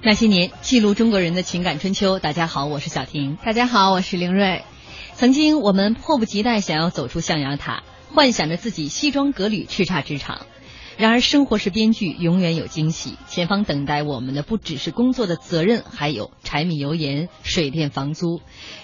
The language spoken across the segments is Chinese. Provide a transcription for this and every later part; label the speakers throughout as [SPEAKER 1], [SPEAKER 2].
[SPEAKER 1] 那些年，记录中国人的情感春秋。大家好，我是小婷。
[SPEAKER 2] 大家好，我是凌睿。
[SPEAKER 1] 曾经，我们迫不及待想要走出象牙塔，幻想着自己西装革履叱咤职场。然而，生活是编剧，永远有惊喜。前方等待我们的不只是工作的责任，还有柴米油盐、水电房租。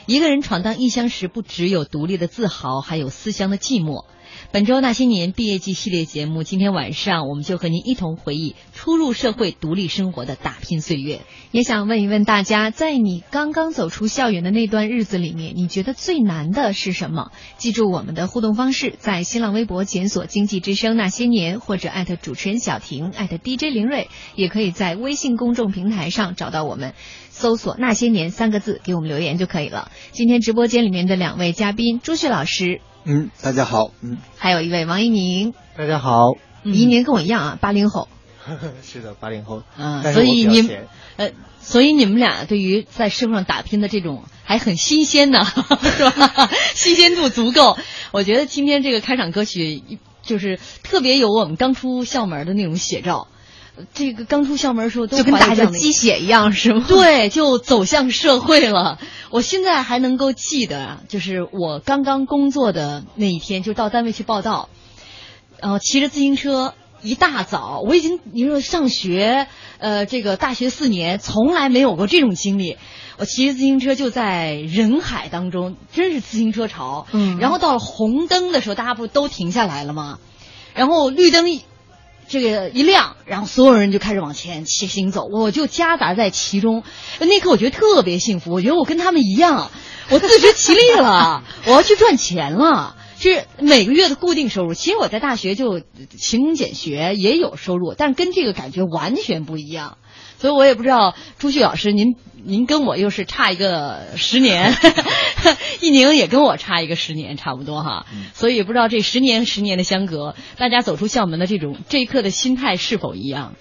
[SPEAKER 1] 一个人闯荡异乡时，不只有独立的自豪，还有思乡的寂寞。本周那些年毕业季系列节目，今天晚上我们就和您一同回忆初入社会、独立生活的打拼岁月。
[SPEAKER 2] 也想问一问大家，在你刚刚走出校园的那段日子里面，你觉得最难的是什么？记住我们的互动方式，在新浪微博检索“经济之声那些年”或者艾特主持人小婷，艾特 DJ 林睿，也可以在微信公众平台上找到我们，搜索“那些年”三个字，给我们留言就可以了。今天直播间里面的两位嘉宾，朱旭老师。
[SPEAKER 3] 嗯，大家好。嗯，
[SPEAKER 2] 还有一位王一宁，
[SPEAKER 4] 大家好。
[SPEAKER 2] 一宁跟我一样啊，八零后。
[SPEAKER 4] 是的，八零后。
[SPEAKER 1] 嗯，所以你呃，所以你们俩对于在社会上打拼的这种还很新鲜呢，是吧？新鲜度足够。我觉得今天这个开场歌曲就是特别有我们刚出校门的那种写照。这个刚出校门的时候，
[SPEAKER 2] 就跟打着鸡血一样，是吗？
[SPEAKER 1] 对，就走向社会了。我现在还能够记得，就是我刚刚工作的那一天，就到单位去报道，然后骑着自行车，一大早，我已经你说上学，呃，这个大学四年，从来没有过这种经历。我骑着自行车就在人海当中，真是自行车潮。嗯。然后到了红灯的时候，大家不都停下来了吗？然后绿灯。这个一亮，然后所有人就开始往前骑行走，我就夹杂在其中。那刻我觉得特别幸福，我觉得我跟他们一样，我自食其力了，我要去赚钱了，是每个月的固定收入。其实我在大学就勤工俭学也有收入，但是跟这个感觉完全不一样。所以我也不知道朱旭老师，您您跟我又是差一个十年，一宁也跟我差一个十年，差不多哈。所以也不知道这十年十年的相隔，大家走出校门的这种这一刻的心态是否一样？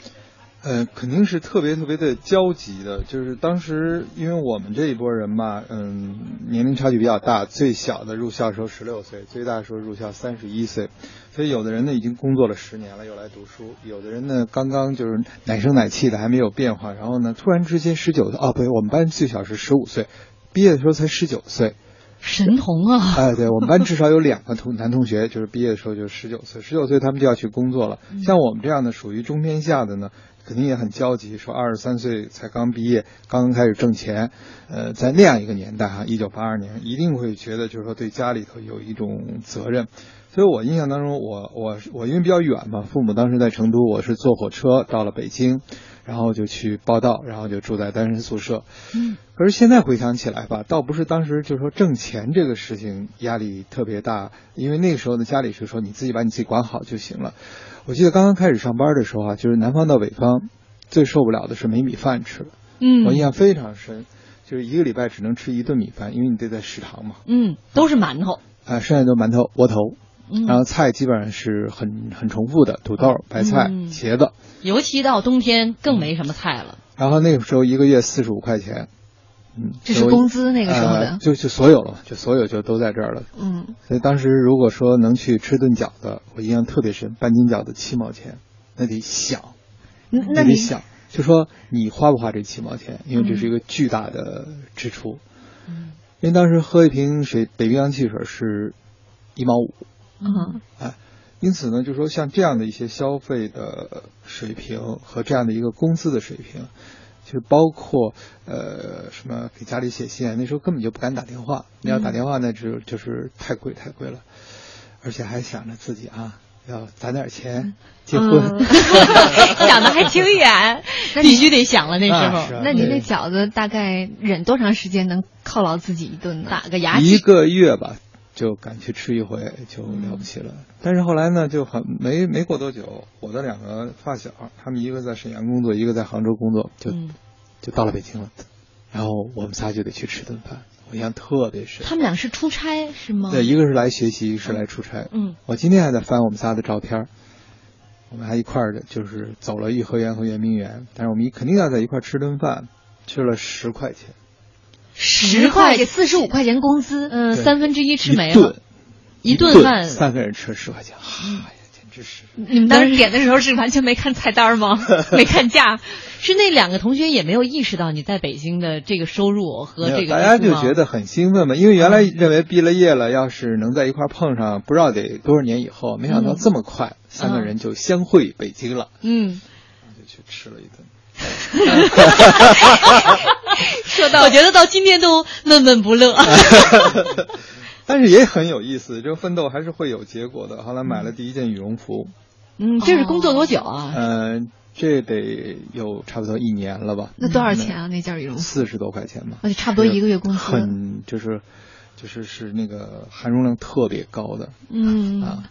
[SPEAKER 3] 呃，肯定是特别特别的焦急的。就是当时，因为我们这一波人吧，嗯，年龄差距比较大，最小的入校时候十六岁，最大的时候入校三十一岁，所以有的人呢已经工作了十年了，又来读书；有的人呢刚刚就是奶声奶气的，还没有变化，然后呢突然之间十九岁，哦，不对，我们班最小是十五岁，毕业的时候才十九岁，
[SPEAKER 1] 神童啊！
[SPEAKER 3] 哎，对我们班至少有两个同男同学，就是毕业的时候就十九岁，十九岁他们就要去工作了。像我们这样的属于中偏下的呢。肯定也很焦急，说二十三岁才刚毕业，刚刚开始挣钱，呃，在那样一个年代哈，一九八二年，一定会觉得就是说对家里头有一种责任。所以我印象当中，我我我因为比较远嘛，父母当时在成都，我是坐火车到了北京，然后就去报道，然后就住在单身宿舍。嗯。可是现在回想起来吧，倒不是当时就是说挣钱这个事情压力特别大，因为那个时候的家里是说你自己把你自己管好就行了。我记得刚刚开始上班的时候啊，就是南方到北方，最受不了的是没米饭吃。嗯，我印象非常深，就是一个礼拜只能吃一顿米饭，因为你得在食堂嘛。
[SPEAKER 1] 嗯，都是馒头。
[SPEAKER 3] 啊，剩下都馒头、窝头，然后菜基本上是很很重复的，土豆、白菜、茄子。
[SPEAKER 1] 尤其到冬天更没什么菜了。
[SPEAKER 3] 然后那个时候一个月四十五块钱。嗯，
[SPEAKER 2] 这是工资那个时候的，
[SPEAKER 3] 就就所有了，就所有就都在这儿了。嗯，所以当时如果说能去吃顿饺子，我印象特别深，半斤饺子七毛钱，那得想，那得想，就说你花不花这七毛钱？因为这是一个巨大的支出。嗯，因为当时喝一瓶水北冰洋汽水是一毛五。嗯，哎，因此呢，就说像这样的一些消费的水平和这样的一个工资的水平。就包括呃什么给家里写信，那时候根本就不敢打电话。你要打电话，那就就是太贵太贵了，而且还想着自己啊要攒点钱结婚，
[SPEAKER 2] 想的还挺远。
[SPEAKER 1] 必须得想了那时候。
[SPEAKER 2] 那您那饺子大概忍多长时间能犒劳自己一顿呢？
[SPEAKER 1] 打个牙祭
[SPEAKER 3] 一个月吧。就敢去吃一回就了不起了，但是后来呢，就很没没过多久，我的两个发小，他们一个在沈阳工作，一个在杭州工作，就就到了北京了，然后我们仨就得去吃顿饭，我印象特别深。
[SPEAKER 1] 他们俩是出差是吗？
[SPEAKER 3] 对，一个是来学习，一个是来出差。嗯，我今天还在翻我们仨的照片，我们还一块儿的，就是走了颐和园和圆明园，但是我们肯定要在一块儿吃顿饭，吃了十块钱。
[SPEAKER 1] 十块给四十五块钱工资，嗯，三分之一吃没
[SPEAKER 3] 了，
[SPEAKER 1] 一
[SPEAKER 3] 顿
[SPEAKER 1] 饭
[SPEAKER 3] 三个人吃十块钱，哎呀，简直是。
[SPEAKER 2] 你们当时点的时候是完全没看菜单吗？没看价？
[SPEAKER 1] 是那两个同学也没有意识到你在北京的这个收入和这个，
[SPEAKER 3] 大家就觉得很兴奋嘛。因为原来认为毕了业了，要是能在一块碰上，不知道得多少年以后，没想到这么快，三个人就相会北京了。
[SPEAKER 1] 嗯，
[SPEAKER 3] 就去吃了一顿。
[SPEAKER 2] 说到，
[SPEAKER 1] 我觉得到今天都闷闷不乐。
[SPEAKER 3] 但是也很有意思，这个奋斗还是会有结果的。后来买了第一件羽绒服。
[SPEAKER 1] 嗯，这是工作多久啊？
[SPEAKER 3] 嗯。这得有差不多一年了吧？
[SPEAKER 2] 那多少钱啊？那件羽绒服
[SPEAKER 3] 四十多块钱吧？
[SPEAKER 2] 那就差不多一个月工资。
[SPEAKER 3] 很就是，就是是那个含绒量特别高的。
[SPEAKER 2] 嗯
[SPEAKER 3] 啊，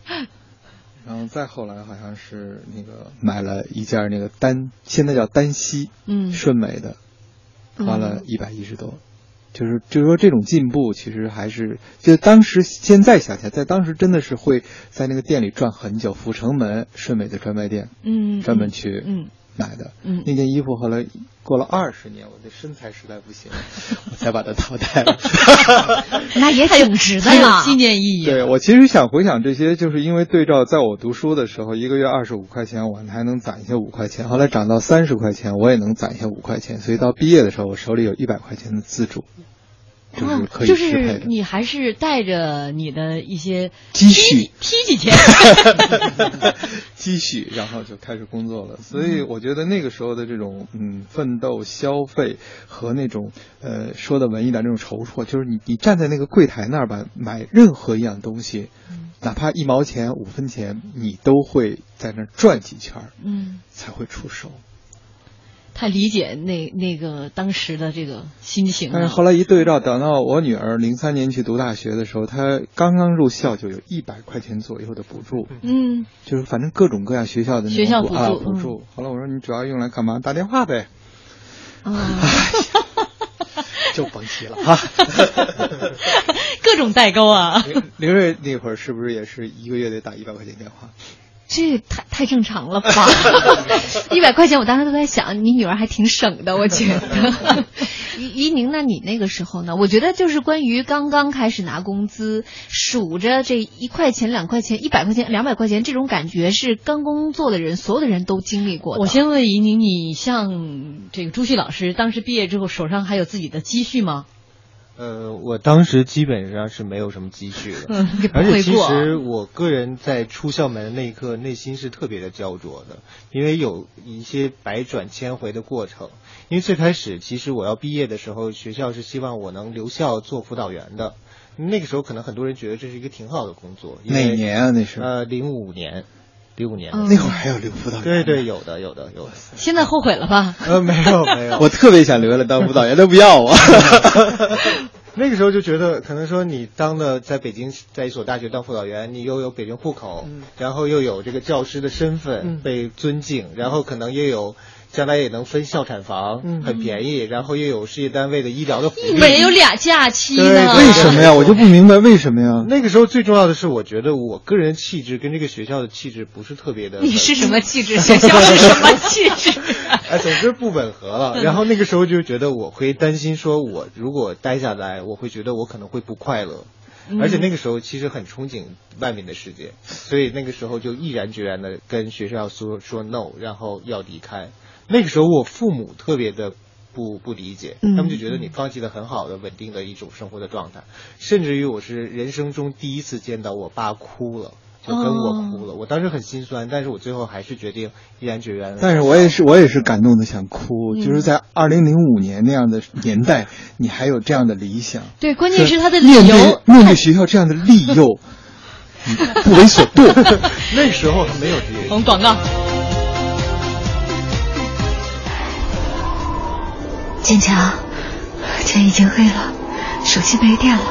[SPEAKER 3] 然后再后来好像是那个买了一件那个单，现在叫单膝，
[SPEAKER 2] 嗯，
[SPEAKER 3] 顺美的，花了一百一十多。就是就是说这种进步其实还是，就当时现在想起来，在当时真的是会在那个店里转很久，阜成门顺美的专卖店，
[SPEAKER 1] 嗯，
[SPEAKER 3] 专门去
[SPEAKER 1] 嗯
[SPEAKER 3] 买的，
[SPEAKER 1] 嗯，
[SPEAKER 3] 那件衣服后来过了二十年，我的身材实在不行，我才把它淘汰了。
[SPEAKER 2] 那也挺值的嘛，
[SPEAKER 1] 纪念意义。
[SPEAKER 3] 对我其实想回想这些，就是因为对照在我读书的时候，一个月二十五块钱，我还能攒一些五块钱，后来涨到三十块钱，我也能攒一些五块钱，所以到毕业的时候，我手里有一百块钱的自主。就是可以
[SPEAKER 1] 就是你还是带着你的一些
[SPEAKER 3] 积蓄，
[SPEAKER 1] 踢几天，
[SPEAKER 3] 积蓄，然后就开始工作了。所以我觉得那个时候的这种嗯奋斗、消费和那种呃说的文艺点那种筹措，就是你你站在那个柜台那儿吧，买任何一样东西，哪怕一毛钱、五分钱，你都会在那儿转几圈
[SPEAKER 1] 嗯，
[SPEAKER 3] 才会出手。
[SPEAKER 1] 太理解那那个当时的这个心情。
[SPEAKER 3] 但是后来一对照，等到我女儿零三年去读大学的时候，她刚刚入校就有一百块钱左右的补助。
[SPEAKER 1] 嗯，
[SPEAKER 3] 就是反正各种各样学校的
[SPEAKER 1] 学校补
[SPEAKER 3] 助补助。后来我说你主要用来干嘛？打电话呗。
[SPEAKER 1] 啊，
[SPEAKER 3] 就甭提了哈。
[SPEAKER 1] 各种代沟啊。
[SPEAKER 3] 林瑞那会儿是不是也是一个月得打一百块钱电话？
[SPEAKER 2] 这太太正常了吧？一百块钱，我当时都在想，你女儿还挺省的，我觉得。于于宁，那你那个时候呢？我觉得就是关于刚刚开始拿工资，数着这一块钱、两块钱、一百块钱、两百块钱，这种感觉是刚工作的人，所有的人都经历过。
[SPEAKER 1] 我先问怡宁，你像这个朱旭老师，当时毕业之后手上还有自己的积蓄吗？
[SPEAKER 4] 呃，我当时基本上是没有什么积蓄的，而且其实我个人在出校门的那一刻，内心是特别的焦灼的，因为有一些百转千回的过程。因为最开始，其实我要毕业的时候，学校是希望我能留校做辅导员的。那个时候，可能很多人觉得这是一个挺好的工作。
[SPEAKER 3] 哪年啊？那是
[SPEAKER 4] 呃，零五年。零五年，
[SPEAKER 3] 那会儿还有留辅导员，
[SPEAKER 4] 对对，有的有的有的。
[SPEAKER 1] 现在后悔了吧？
[SPEAKER 4] 呃，没有没有，
[SPEAKER 3] 我特别想留下来当辅导员，都不要我。
[SPEAKER 4] 那个时候就觉得，可能说你当的在北京，在一所大学当辅导员，你又有北京户口，然后又有这个教师的身份被尊敬，然后可能也有。将来也能分校产房，很便宜，然后又有事业单位的医疗的福利，
[SPEAKER 1] 没有俩假期呢？
[SPEAKER 3] 为什么呀？我就不明白为什么呀？
[SPEAKER 4] 那个时候最重要的是，我觉得我个人气质跟这个学校的气质不是特别的。
[SPEAKER 2] 你是什么气质？学校是什么气质？
[SPEAKER 4] 哎，总之不吻合了。然后那个时候就觉得我会担心，说我如果待下来，我会觉得我可能会不快乐。而且那个时候其实很憧憬外面的世界，所以那个时候就毅然决然的跟学校说说 no，然后要离开。那个时候我父母特别的不不理解，他们就觉得你放弃了很好的稳定的一种生活的状态，甚至于我是人生中第一次见到我爸哭了，就跟我哭了，我当时很心酸，但是我最后还是决定毅然决然。
[SPEAKER 3] 但是我也是我也是感动的想哭，就是在二零零五年那样的年代，你还有这样的理想。
[SPEAKER 1] 对，关键是他的理
[SPEAKER 3] 由面对学校这样的利诱，不为所动。
[SPEAKER 4] 那时候还没有这些。
[SPEAKER 1] 我们广告。
[SPEAKER 5] 坚强，天已经黑了，手机没电了，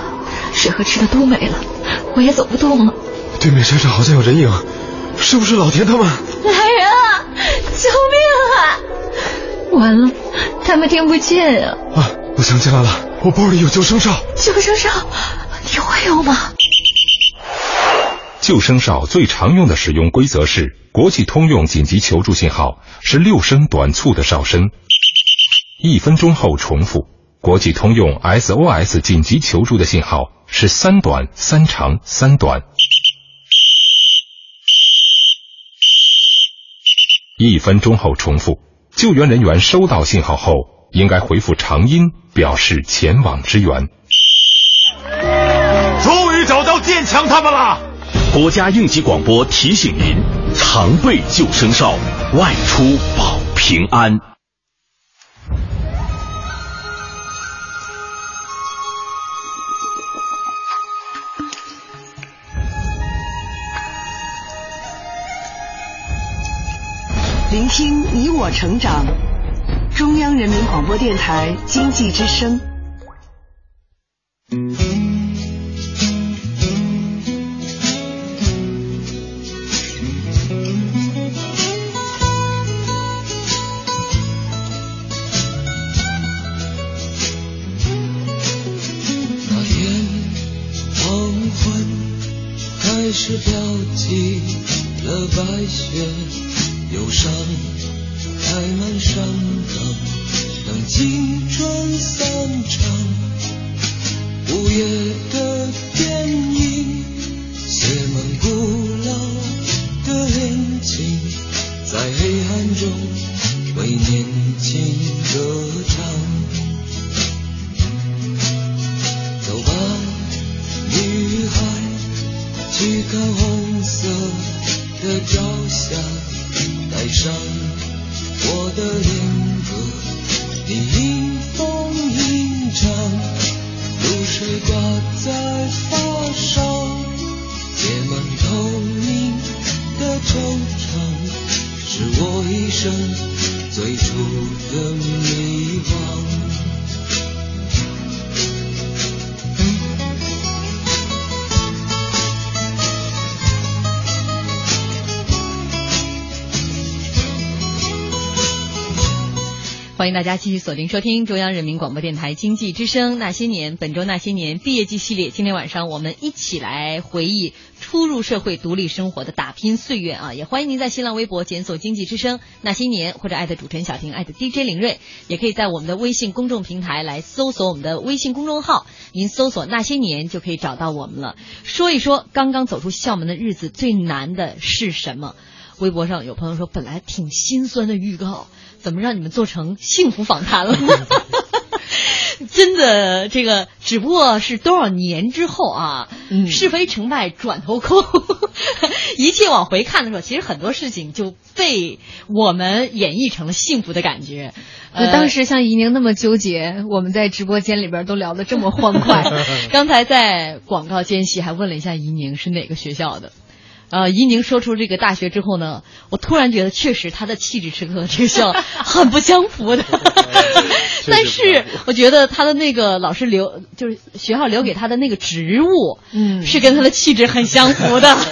[SPEAKER 5] 水和吃的都没了，我也走不动了。
[SPEAKER 6] 对面山上好像有人影，是不是老田他们？
[SPEAKER 5] 来人啊！救命啊！完了，他们听不见啊！
[SPEAKER 6] 啊，我想起来了，我包里有救生哨。
[SPEAKER 5] 救生哨，你会用吗？
[SPEAKER 7] 救生哨最常用的使用规则是：国际通用紧急求助信号是六声短促的哨声。一分钟后重复。国际通用 SOS 紧急求助的信号是三短三长三短。一分钟后重复。救援人员收到信号后，应该回复长音，表示前往支援。
[SPEAKER 8] 终于找到建强他们了。
[SPEAKER 9] 国家应急广播提醒您：常备救生哨，外出保平安。
[SPEAKER 10] 听你我成长，中央人民广播电台经济之声。
[SPEAKER 1] 大家继续锁定收听中央人民广播电台经济之声《那些年》，本周《那些年》毕业季系列。今天晚上我们一起来回忆初入社会、独立生活的打拼岁月啊！也欢迎您在新浪微博检索“经济之声那些年”或者艾特主持人小婷、艾特 DJ 林睿，也可以在我们的微信公众平台来搜索我们的微信公众号，您搜索“那些年”就可以找到我们了。说一说刚刚走出校门的日子最难的是什么？微博上有朋友说，本来挺心酸的预告。怎么让你们做成幸福访谈了？真的，这个只不过是多少年之后啊，
[SPEAKER 2] 嗯、
[SPEAKER 1] 是非成败转头空，一切往回看的时候，其实很多事情就被我们演绎成了幸福的感觉。
[SPEAKER 2] 呃，当时像怡宁那么纠结，我们在直播间里边都聊得这么欢快。
[SPEAKER 1] 刚才在广告间隙还问了一下怡宁是哪个学校的。呃，伊宁说出这个大学之后呢，我突然觉得确实他的气质是和这个校 很不相符的。但是我觉得他的那个老师留，就是学校留给他的那个职务，
[SPEAKER 2] 嗯，
[SPEAKER 1] 是跟他的气质很相符的。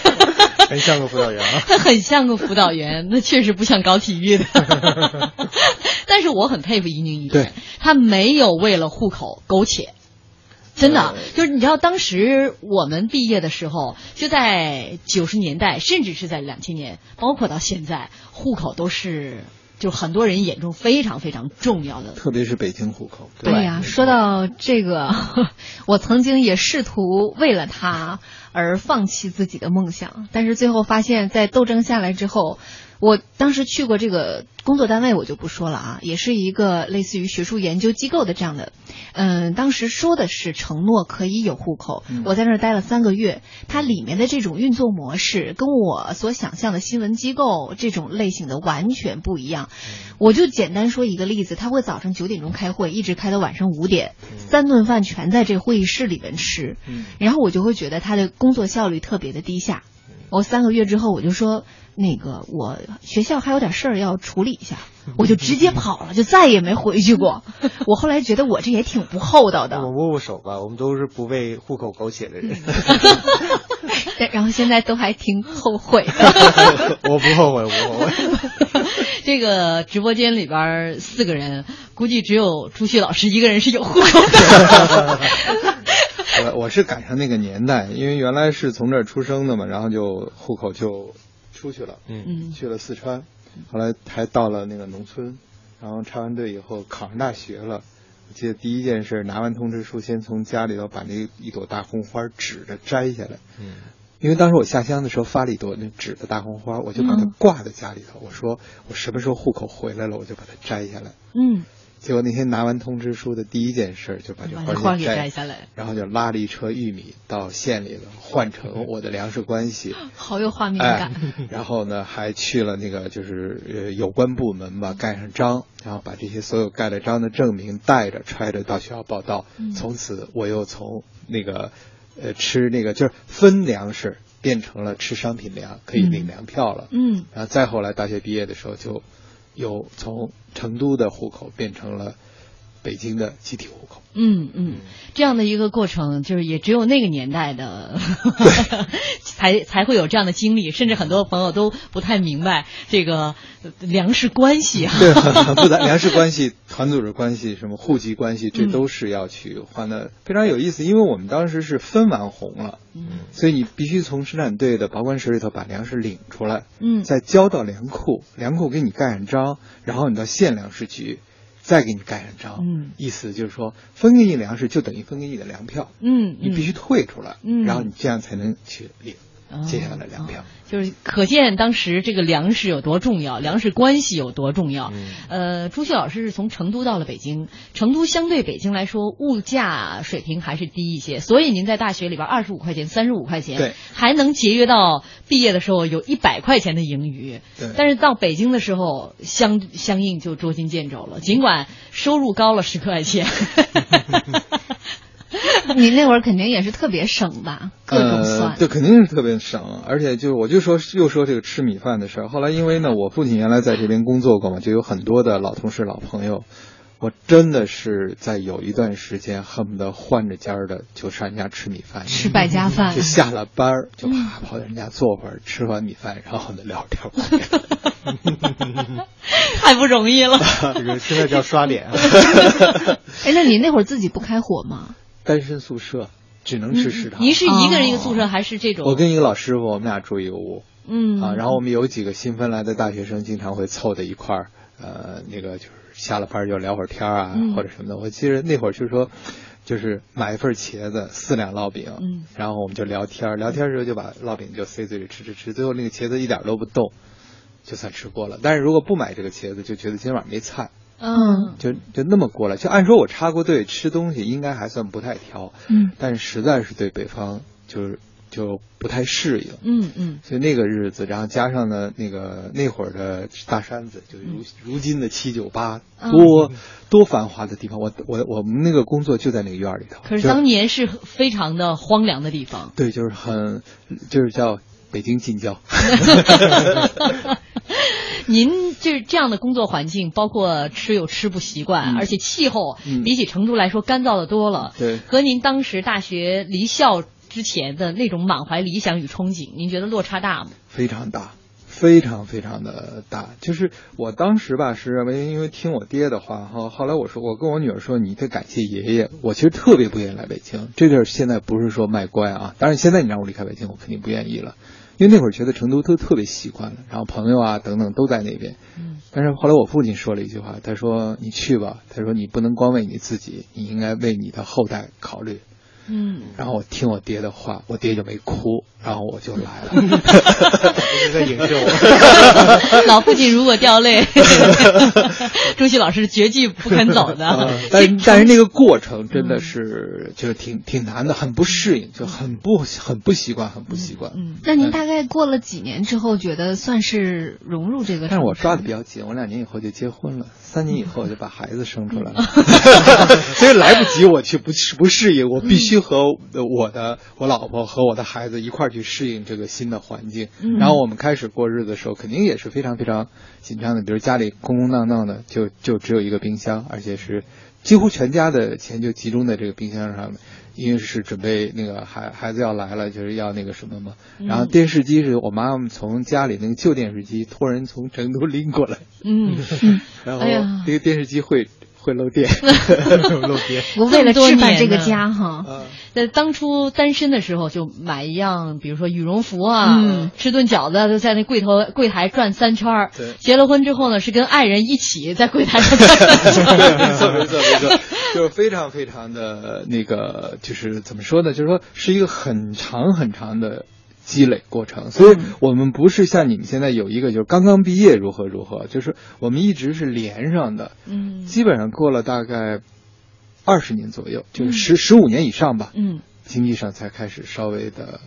[SPEAKER 4] 很像个辅导员啊。
[SPEAKER 1] 他很像个辅导员，那确实不像搞体育的。但是我很佩服伊宁一点，他没有为了户口苟且。真的，就是你知道，当时我们毕业的时候，就在九十年代，甚至是在两千年，包括到现在，户口都是就很多人眼中非常非常重要的。
[SPEAKER 3] 特别是北京户口。
[SPEAKER 2] 对呀，说到这个，我曾经也试图为了他而放弃自己的梦想，但是最后发现，在斗争下来之后。我当时去过这个工作单位，我就不说了啊，也是一个类似于学术研究机构的这样的，嗯，当时说的是承诺可以有户口，我在那儿待了三个月，它里面的这种运作模式跟我所想象的新闻机构这种类型的完全不一样。我就简单说一个例子，他会早上九点钟开会，一直开到晚上五点，三顿饭全在这会议室里面吃，然后我就会觉得他的工作效率特别的低下。我三个月之后，我就说。那个我学校还有点事儿要处理一下，我就直接跑了，就再也没回去过。我后来觉得我这也挺不厚道的。
[SPEAKER 4] 我握握手吧，我们都是不为户口苟且的人。
[SPEAKER 2] 然后现在都还挺后悔的。
[SPEAKER 4] 我不后悔，我不后悔。
[SPEAKER 1] 这个直播间里边四个人，估计只有朱旭老师一个人是有户口的。
[SPEAKER 3] 我我是赶上那个年代，因为原来是从这儿出生的嘛，然后就户口就。出去了，
[SPEAKER 4] 嗯，
[SPEAKER 3] 去了四川，后来还到了那个农村，然后插完队以后考上大学了。我记得第一件事，拿完通知书，先从家里头把那一朵大红花指着摘下来，
[SPEAKER 4] 嗯，
[SPEAKER 3] 因为当时我下乡的时候发了一朵那纸的大红花，我就把它挂在家里头。我说我什么时候户口回来了，我就把它摘下来。
[SPEAKER 1] 嗯，
[SPEAKER 3] 结果那天拿完通知书的第一件事就把这
[SPEAKER 1] 花
[SPEAKER 3] 给
[SPEAKER 1] 摘下来，
[SPEAKER 3] 然后就拉了一车玉米到县里了，换成我的粮食关系。
[SPEAKER 2] 好有画面感。
[SPEAKER 3] 哎、然后呢，还去了那个就是呃有关部门吧，盖上章，然后把这些所有盖了章的证明带着揣着到学校报道。
[SPEAKER 2] 嗯、
[SPEAKER 3] 从此我又从那个。呃，吃那个就是分粮食变成了吃商品粮，可以领粮票了。
[SPEAKER 1] 嗯，
[SPEAKER 3] 然后再后来大学毕业的时候，就有从成都的户口变成了北京的集体户口。
[SPEAKER 1] 嗯嗯，这样的一个过程，就是也只有那个年代的 才才会有这样的经历，甚至很多朋友都不太明白这个粮食关系啊。
[SPEAKER 3] 对，很复杂，粮食关系、团组织关系、什么户籍关系，这都是要去换的，非常有意思。因为我们当时是分完红了，
[SPEAKER 1] 嗯，
[SPEAKER 3] 所以你必须从生产队的保管室里头把粮食领出来，
[SPEAKER 1] 嗯，
[SPEAKER 3] 再交到粮库，粮库给你盖上章，然后你到县粮食局。再给你盖上章，
[SPEAKER 1] 嗯，
[SPEAKER 3] 意思就是说分给你粮食就等于分给你的粮票，
[SPEAKER 1] 嗯，
[SPEAKER 3] 你必须退出来，
[SPEAKER 1] 嗯，
[SPEAKER 3] 然后你这样才能去领接下来的粮票。
[SPEAKER 1] 哦、就是可见当时这个粮食有多重要，粮食关系有多重要。
[SPEAKER 3] 嗯、
[SPEAKER 1] 呃，朱旭老师是从成都到了北京，成都相对北京来说物价水平还是低一些，所以您在大学里边二十五块钱、三十五块钱，
[SPEAKER 3] 对，
[SPEAKER 1] 还能节约到毕业的时候有一百块钱的盈余。
[SPEAKER 3] 对，
[SPEAKER 1] 但是到北京的时候相相应就捉襟见肘了，尽管收入高了十块钱。
[SPEAKER 2] 你那会儿肯定也是特别省吧，各种算。
[SPEAKER 3] 呃，对，肯定是特别省，而且就我就说又说这个吃米饭的事儿。后来因为呢，我父亲原来在这边工作过嘛，就有很多的老同事、老朋友。我真的是在有一段时间恨不得换着家儿的就上人家吃米饭，
[SPEAKER 2] 吃败家饭，
[SPEAKER 3] 就下了班儿就啪跑到人家坐会儿，吃完米饭然后呢聊天。
[SPEAKER 1] 太不容易了，
[SPEAKER 4] 这个现在叫刷脸。
[SPEAKER 2] 哎，那你那会儿自己不开火吗？
[SPEAKER 3] 单身宿舍只能吃食堂。
[SPEAKER 1] 您是一个人一个宿舍还是这种？
[SPEAKER 3] 我跟一个老师傅，我们俩住一个屋。
[SPEAKER 1] 嗯
[SPEAKER 3] 啊，然后我们有几个新分来的大学生，经常会凑在一块儿，呃，那个就是下了班就聊会儿天啊，
[SPEAKER 1] 嗯、
[SPEAKER 3] 或者什么的。我记得那会儿就是说，就是买一份茄子，四两烙饼，
[SPEAKER 1] 嗯，
[SPEAKER 3] 然后我们就聊天，聊天的时候就把烙饼就塞嘴里吃吃吃，最后那个茄子一点都不动，就算吃过了。但是如果不买这个茄子，就觉得今晚没菜。
[SPEAKER 1] 嗯，
[SPEAKER 3] 就就那么过来，就按说我插过队，吃东西应该还算不太挑，
[SPEAKER 2] 嗯，
[SPEAKER 3] 但是实在是对北方就是就不太适应，
[SPEAKER 1] 嗯嗯，
[SPEAKER 3] 所以那个日子，然后加上呢那个那会儿的大山子，就如、
[SPEAKER 1] 嗯、
[SPEAKER 3] 如今的七九八，多、
[SPEAKER 1] 嗯、
[SPEAKER 3] 多繁华的地方，我我我们那个工作就在那个院里头，
[SPEAKER 1] 可是当年是非常的荒凉的地方，
[SPEAKER 3] 对，就是很就是叫北京近郊。
[SPEAKER 1] 您就是这样的工作环境，包括吃又吃不习惯，
[SPEAKER 3] 嗯、
[SPEAKER 1] 而且气候、
[SPEAKER 3] 嗯、
[SPEAKER 1] 比起成都来说干燥的多了。
[SPEAKER 3] 对，
[SPEAKER 1] 和您当时大学离校之前的那种满怀理想与憧憬，您觉得落差大吗？
[SPEAKER 3] 非常大，非常非常的大。就是我当时吧，是认为因为听我爹的话，哈后来我说，我跟我女儿说，你得感谢爷爷。我其实特别不愿意来北京，这地儿现在不是说卖乖啊，当然现在你让我离开北京，我肯定不愿意了。因为那会儿觉得成都都特别习惯了，然后朋友啊等等都在那边。
[SPEAKER 1] 嗯。
[SPEAKER 3] 但是后来我父亲说了一句话，他说：“你去吧，他说你不能光为你自己，你应该为你的后代考虑。”
[SPEAKER 1] 嗯。
[SPEAKER 3] 然后我听我爹的话，我爹就没哭，然后我就来了。
[SPEAKER 4] 是在影射
[SPEAKER 3] 我。
[SPEAKER 1] 老父亲如果掉泪，朱熹老师绝技不肯走的。
[SPEAKER 3] 呃、但但是那个过程真的是就是挺挺难的，很不适应，就很不很不习惯，很不习惯。
[SPEAKER 1] 嗯。
[SPEAKER 2] 那您大概过了几年之后，觉得算是融入这个？
[SPEAKER 3] 但是我抓的比较紧，我两年以后就结婚了，三年以后就把孩子生出来了，所以来不及我去不不适应，我必须和我的我老婆和我的孩子一块儿去适应这个新的环境。
[SPEAKER 1] 嗯、
[SPEAKER 3] 然后我们开始过日子的时候，肯定也是非常非常紧张的，比如家里空空荡荡的，就就只有一个冰箱，而且是几乎全家的钱就集中在这个冰箱上面。因为是准备那个孩孩子要来了，就是要那个什么嘛。然后电视机是我妈妈从家里那个旧电视机托人从成都拎过来。
[SPEAKER 1] 嗯，
[SPEAKER 3] 然后这个电视机会会漏电，漏电。
[SPEAKER 2] 我 为了置办这个家哈，
[SPEAKER 1] 在当初单身的时候就买一样，比如说羽绒服啊，
[SPEAKER 2] 嗯、
[SPEAKER 1] 吃顿饺子，就在那柜头柜台转三圈儿。
[SPEAKER 3] 对，
[SPEAKER 1] 结了婚之后呢，是跟爱人一起在柜台上转三圈
[SPEAKER 3] 儿。没错没错没错，就是非常非常的那个，就是怎么说呢？就是说是一个很长很长的。积累过程，所以我们不是像你们现在有一个就是刚刚毕业如何如何，就是我们一直是连上的，
[SPEAKER 1] 嗯，
[SPEAKER 3] 基本上过了大概二十年左右，就是十十五年以上吧，
[SPEAKER 1] 嗯，
[SPEAKER 3] 经济上才开始稍微的。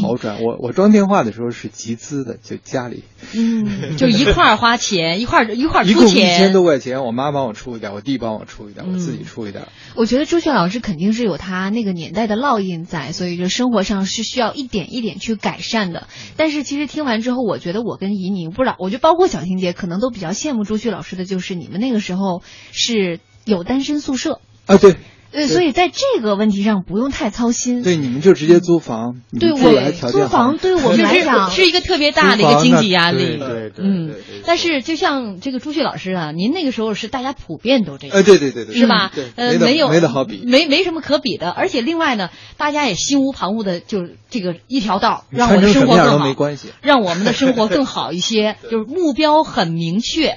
[SPEAKER 3] 好转，我我装电话的时候是集资的，就家里，
[SPEAKER 1] 嗯，就一块儿花钱，一块儿一块儿
[SPEAKER 3] 一共一
[SPEAKER 1] 出钱，
[SPEAKER 3] 千多块钱，我妈帮我出一点，我弟帮我出一点，我自己出一点。
[SPEAKER 2] 我觉得朱雀老师肯定是有他那个年代的烙印在，所以就生活上是需要一点一点去改善的。但是其实听完之后，我觉得我跟怡宁不知道，我觉得包括小婷姐可能都比较羡慕朱旭老师的，就是你们那个时候是有单身宿舍
[SPEAKER 3] 啊，对。
[SPEAKER 2] 对，所以在这个问题上不用太操心。
[SPEAKER 3] 对，你们就直接租房，
[SPEAKER 2] 对我租房对我们来讲
[SPEAKER 1] 是一个特别大的一个经济压力。
[SPEAKER 4] 对对，
[SPEAKER 1] 嗯。但是就像这个朱旭老师啊，您那个时候是大家普遍都这样。
[SPEAKER 3] 哎，对对对对，
[SPEAKER 1] 是吧？
[SPEAKER 3] 呃，
[SPEAKER 1] 没有
[SPEAKER 3] 没得好比，
[SPEAKER 1] 没没什么可比的。而且另外呢，大家也心无旁骛的，就这个一条道，让我的生活更好，
[SPEAKER 3] 没关系，
[SPEAKER 1] 让我们的生活更好一些，就是目标很明确。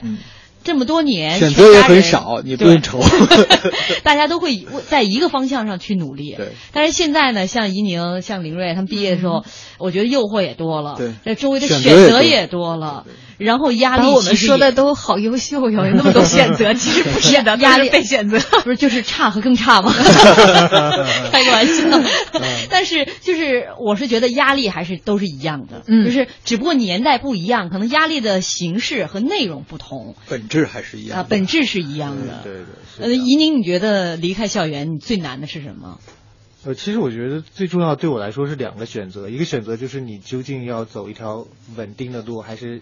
[SPEAKER 1] 这么多年，
[SPEAKER 3] 选择也很少，你不用愁。
[SPEAKER 1] 大家都会在一个方向上去努力。
[SPEAKER 3] 对。
[SPEAKER 1] 但是现在呢，像怡宁、像林睿他们毕业的时候，我觉得诱惑也多了，
[SPEAKER 3] 对，
[SPEAKER 1] 周围的
[SPEAKER 3] 选
[SPEAKER 1] 择也多了，然后压力。
[SPEAKER 2] 我们说的都好优秀哟，有那么多选择，其实不是的，
[SPEAKER 1] 压力
[SPEAKER 2] 被选择，
[SPEAKER 1] 不是就是差和更差吗？开个玩笑。但是就是我是觉得压力还是都是一样的，
[SPEAKER 2] 嗯，
[SPEAKER 1] 就是只不过年代不一样，可能压力的形式和内容不同，
[SPEAKER 3] 本质还是一样
[SPEAKER 1] 啊，本质是一样的。
[SPEAKER 4] 对对。
[SPEAKER 1] 呃，怡宁，你觉得离开校园你最难的是什么？
[SPEAKER 4] 呃，其实我觉得最重要对我来说是两个选择，一个选择就是你究竟要走一条稳定的路，还是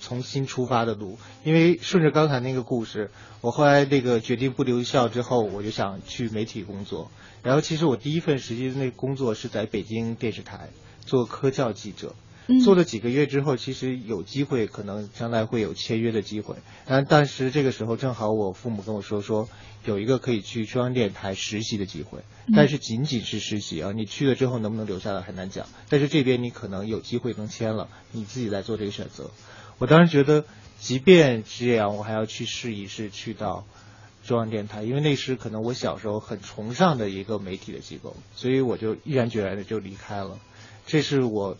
[SPEAKER 4] 重新出发的路。因为顺着刚才那个故事，我后来那个决定不留校之后，我就想去媒体工作。然后其实我第一份实习的那个工作是在北京电视台做科教记者。做了几个月之后，其实有机会，可能将来会有签约的机会。但当时这个时候正好我父母跟我说，说有一个可以去中央电台实习的机会，但是仅仅是实习啊，你去了之后能不能留下来很难讲。但是这边你可能有机会能签了，你自己来做这个选择。我当时觉得，即便这样，我还要去试一试去到中央电台，因为那是可能我小时候很崇尚的一个媒体的机构，所以我就毅然决然的就离开了。这是我。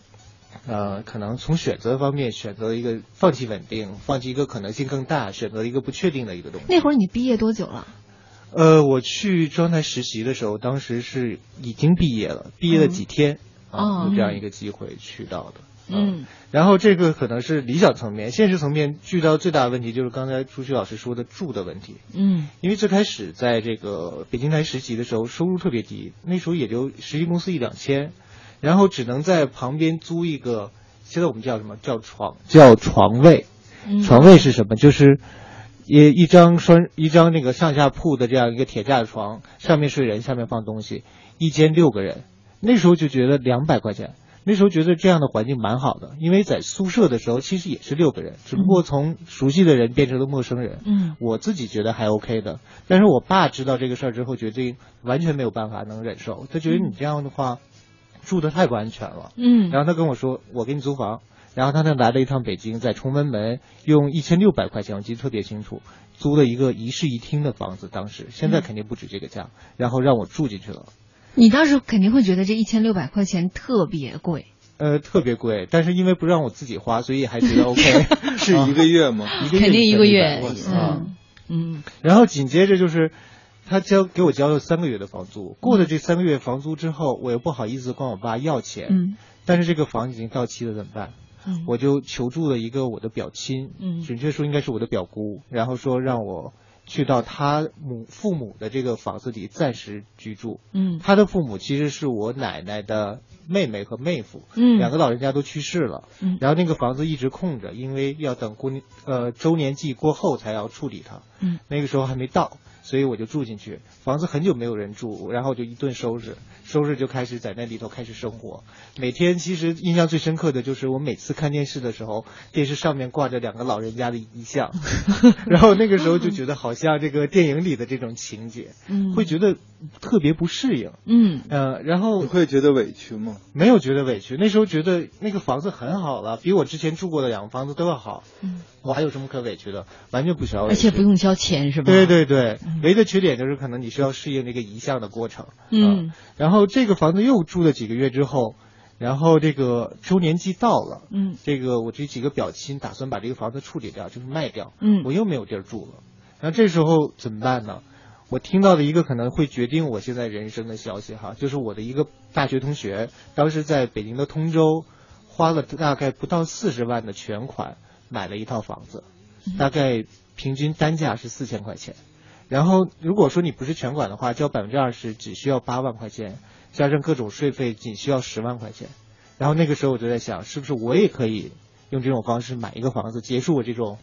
[SPEAKER 4] 呃，可能从选择方面选择一个放弃稳定，放弃一个可能性更大，选择一个不确定的一个东西。
[SPEAKER 2] 那会儿你毕业多久了？
[SPEAKER 4] 呃，我去中央台实习的时候，当时是已经毕业了，毕业了几天啊，有这样一个机会去到的。
[SPEAKER 1] 嗯，
[SPEAKER 4] 然后这个可能是理想层面，现实层面遇到最大的问题就是刚才朱旭老师说的住的问题。
[SPEAKER 1] 嗯，
[SPEAKER 4] 因为最开始在这个北京台实习的时候，收入特别低，那时候也就实习工资一两千。然后只能在旁边租一个，现在我们叫什么叫床叫床位，床位是什么？就是一一张双一张那个上下铺的这样一个铁架的床，上面睡人，下面放东西，一间六个人。那时候就觉得两百块钱，那时候觉得这样的环境蛮好的，因为在宿舍的时候其实也是六个人，只不过从熟悉的人变成了陌生人。
[SPEAKER 1] 嗯，
[SPEAKER 4] 我自己觉得还 OK 的，但是我爸知道这个事儿之后，决定完全没有办法能忍受，他觉得你这样的话。住的太不安全了，
[SPEAKER 1] 嗯，
[SPEAKER 4] 然后他跟我说，我给你租房，然后他呢来了一趟北京，在崇文门用一千六百块钱，我记得特别清楚，租了一个一室一厅的房子，当时现在肯定不止这个价，然后让我住进去了。
[SPEAKER 2] 你当时肯定会觉得这一千六百块钱特别贵，
[SPEAKER 4] 呃，特别贵，但是因为不让我自己花，所以还觉得 OK。
[SPEAKER 3] 是一个月吗？
[SPEAKER 4] 一个月
[SPEAKER 1] 肯定一个月，
[SPEAKER 4] 嗯
[SPEAKER 1] 嗯，
[SPEAKER 4] 然后紧接着就是。他交给我交了三个月的房租，过了这三个月房租之后，我又不好意思管我爸要钱，
[SPEAKER 2] 嗯，
[SPEAKER 4] 但是这个房已经到期了怎么办？
[SPEAKER 1] 嗯，
[SPEAKER 4] 我就求助了一个我的表亲，
[SPEAKER 1] 嗯，
[SPEAKER 4] 准确说应该是我的表姑，然后说让我去到他母父母的这个房子里暂时居住，
[SPEAKER 1] 嗯，
[SPEAKER 4] 他的父母其实是我奶奶的妹妹和妹夫，
[SPEAKER 1] 嗯，
[SPEAKER 4] 两个老人家都去世了，
[SPEAKER 1] 嗯，
[SPEAKER 4] 然后那个房子一直空着，因为要等过年呃周年祭过后才要处理它，
[SPEAKER 1] 嗯，
[SPEAKER 4] 那个时候还没到。所以我就住进去，房子很久没有人住，然后就一顿收拾，收拾就开始在那里头开始生活。每天其实印象最深刻的就是我每次看电视的时候，电视上面挂着两个老人家的遗像，然后那个时候就觉得好像这个电影里的这种情节，
[SPEAKER 1] 嗯，
[SPEAKER 4] 会觉得特别不适应，
[SPEAKER 1] 嗯。
[SPEAKER 4] 呃，然后
[SPEAKER 3] 你会觉得委屈吗？
[SPEAKER 4] 没有觉得委屈，那时候觉得那个房子很好了，比我之前住过的两个房子都要好，
[SPEAKER 1] 嗯，
[SPEAKER 4] 我还有什么可委屈的？完全不需要，
[SPEAKER 1] 而且不用交钱是吧？
[SPEAKER 4] 对对对。唯一的缺点就是可能你需要适应这个移项的过程，
[SPEAKER 1] 嗯，
[SPEAKER 4] 然后这个房子又住了几个月之后，然后这个周年季到了，
[SPEAKER 1] 嗯，
[SPEAKER 4] 这个我这几个表亲打算把这个房子处理掉，就是卖掉，
[SPEAKER 1] 嗯，
[SPEAKER 4] 我又没有地儿住了，那这时候怎么办呢？我听到的一个可能会决定我现在人生的消息哈，就是我的一个大学同学，当时在北京的通州，花了大概不到四十万的全款买了一套房子，大概平均单价是四千块钱，然后如果说你不是全款的话，交百分之二十只需要八万块钱。加上各种税费，仅需要十万块钱。然后那个时候我就在想，是不是我也可以用这种方式买一个房子，结束我这种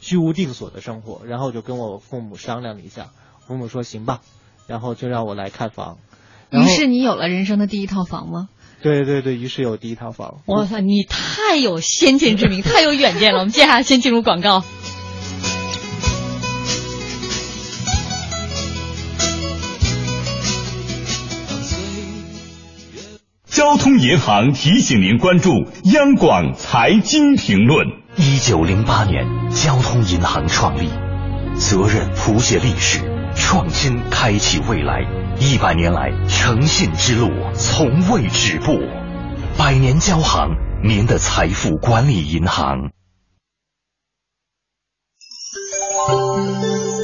[SPEAKER 4] 居无定所的生活？然后我就跟我父母商量了一下，父母说行吧，然后就让我来看房。
[SPEAKER 2] 于是你有了人生的第一套房吗？
[SPEAKER 4] 对对对，于是有第一套房。
[SPEAKER 1] 哇塞，你太有先见之明，太有远见了。我们接下来先进入广告。
[SPEAKER 9] 交通银行提醒您关注央广财经评论。
[SPEAKER 11] 一九零八年，交通银行创立，责任谱写历史，创新开启未来。一百年来，诚信之路从未止步。百年交行，您的财富管理银行。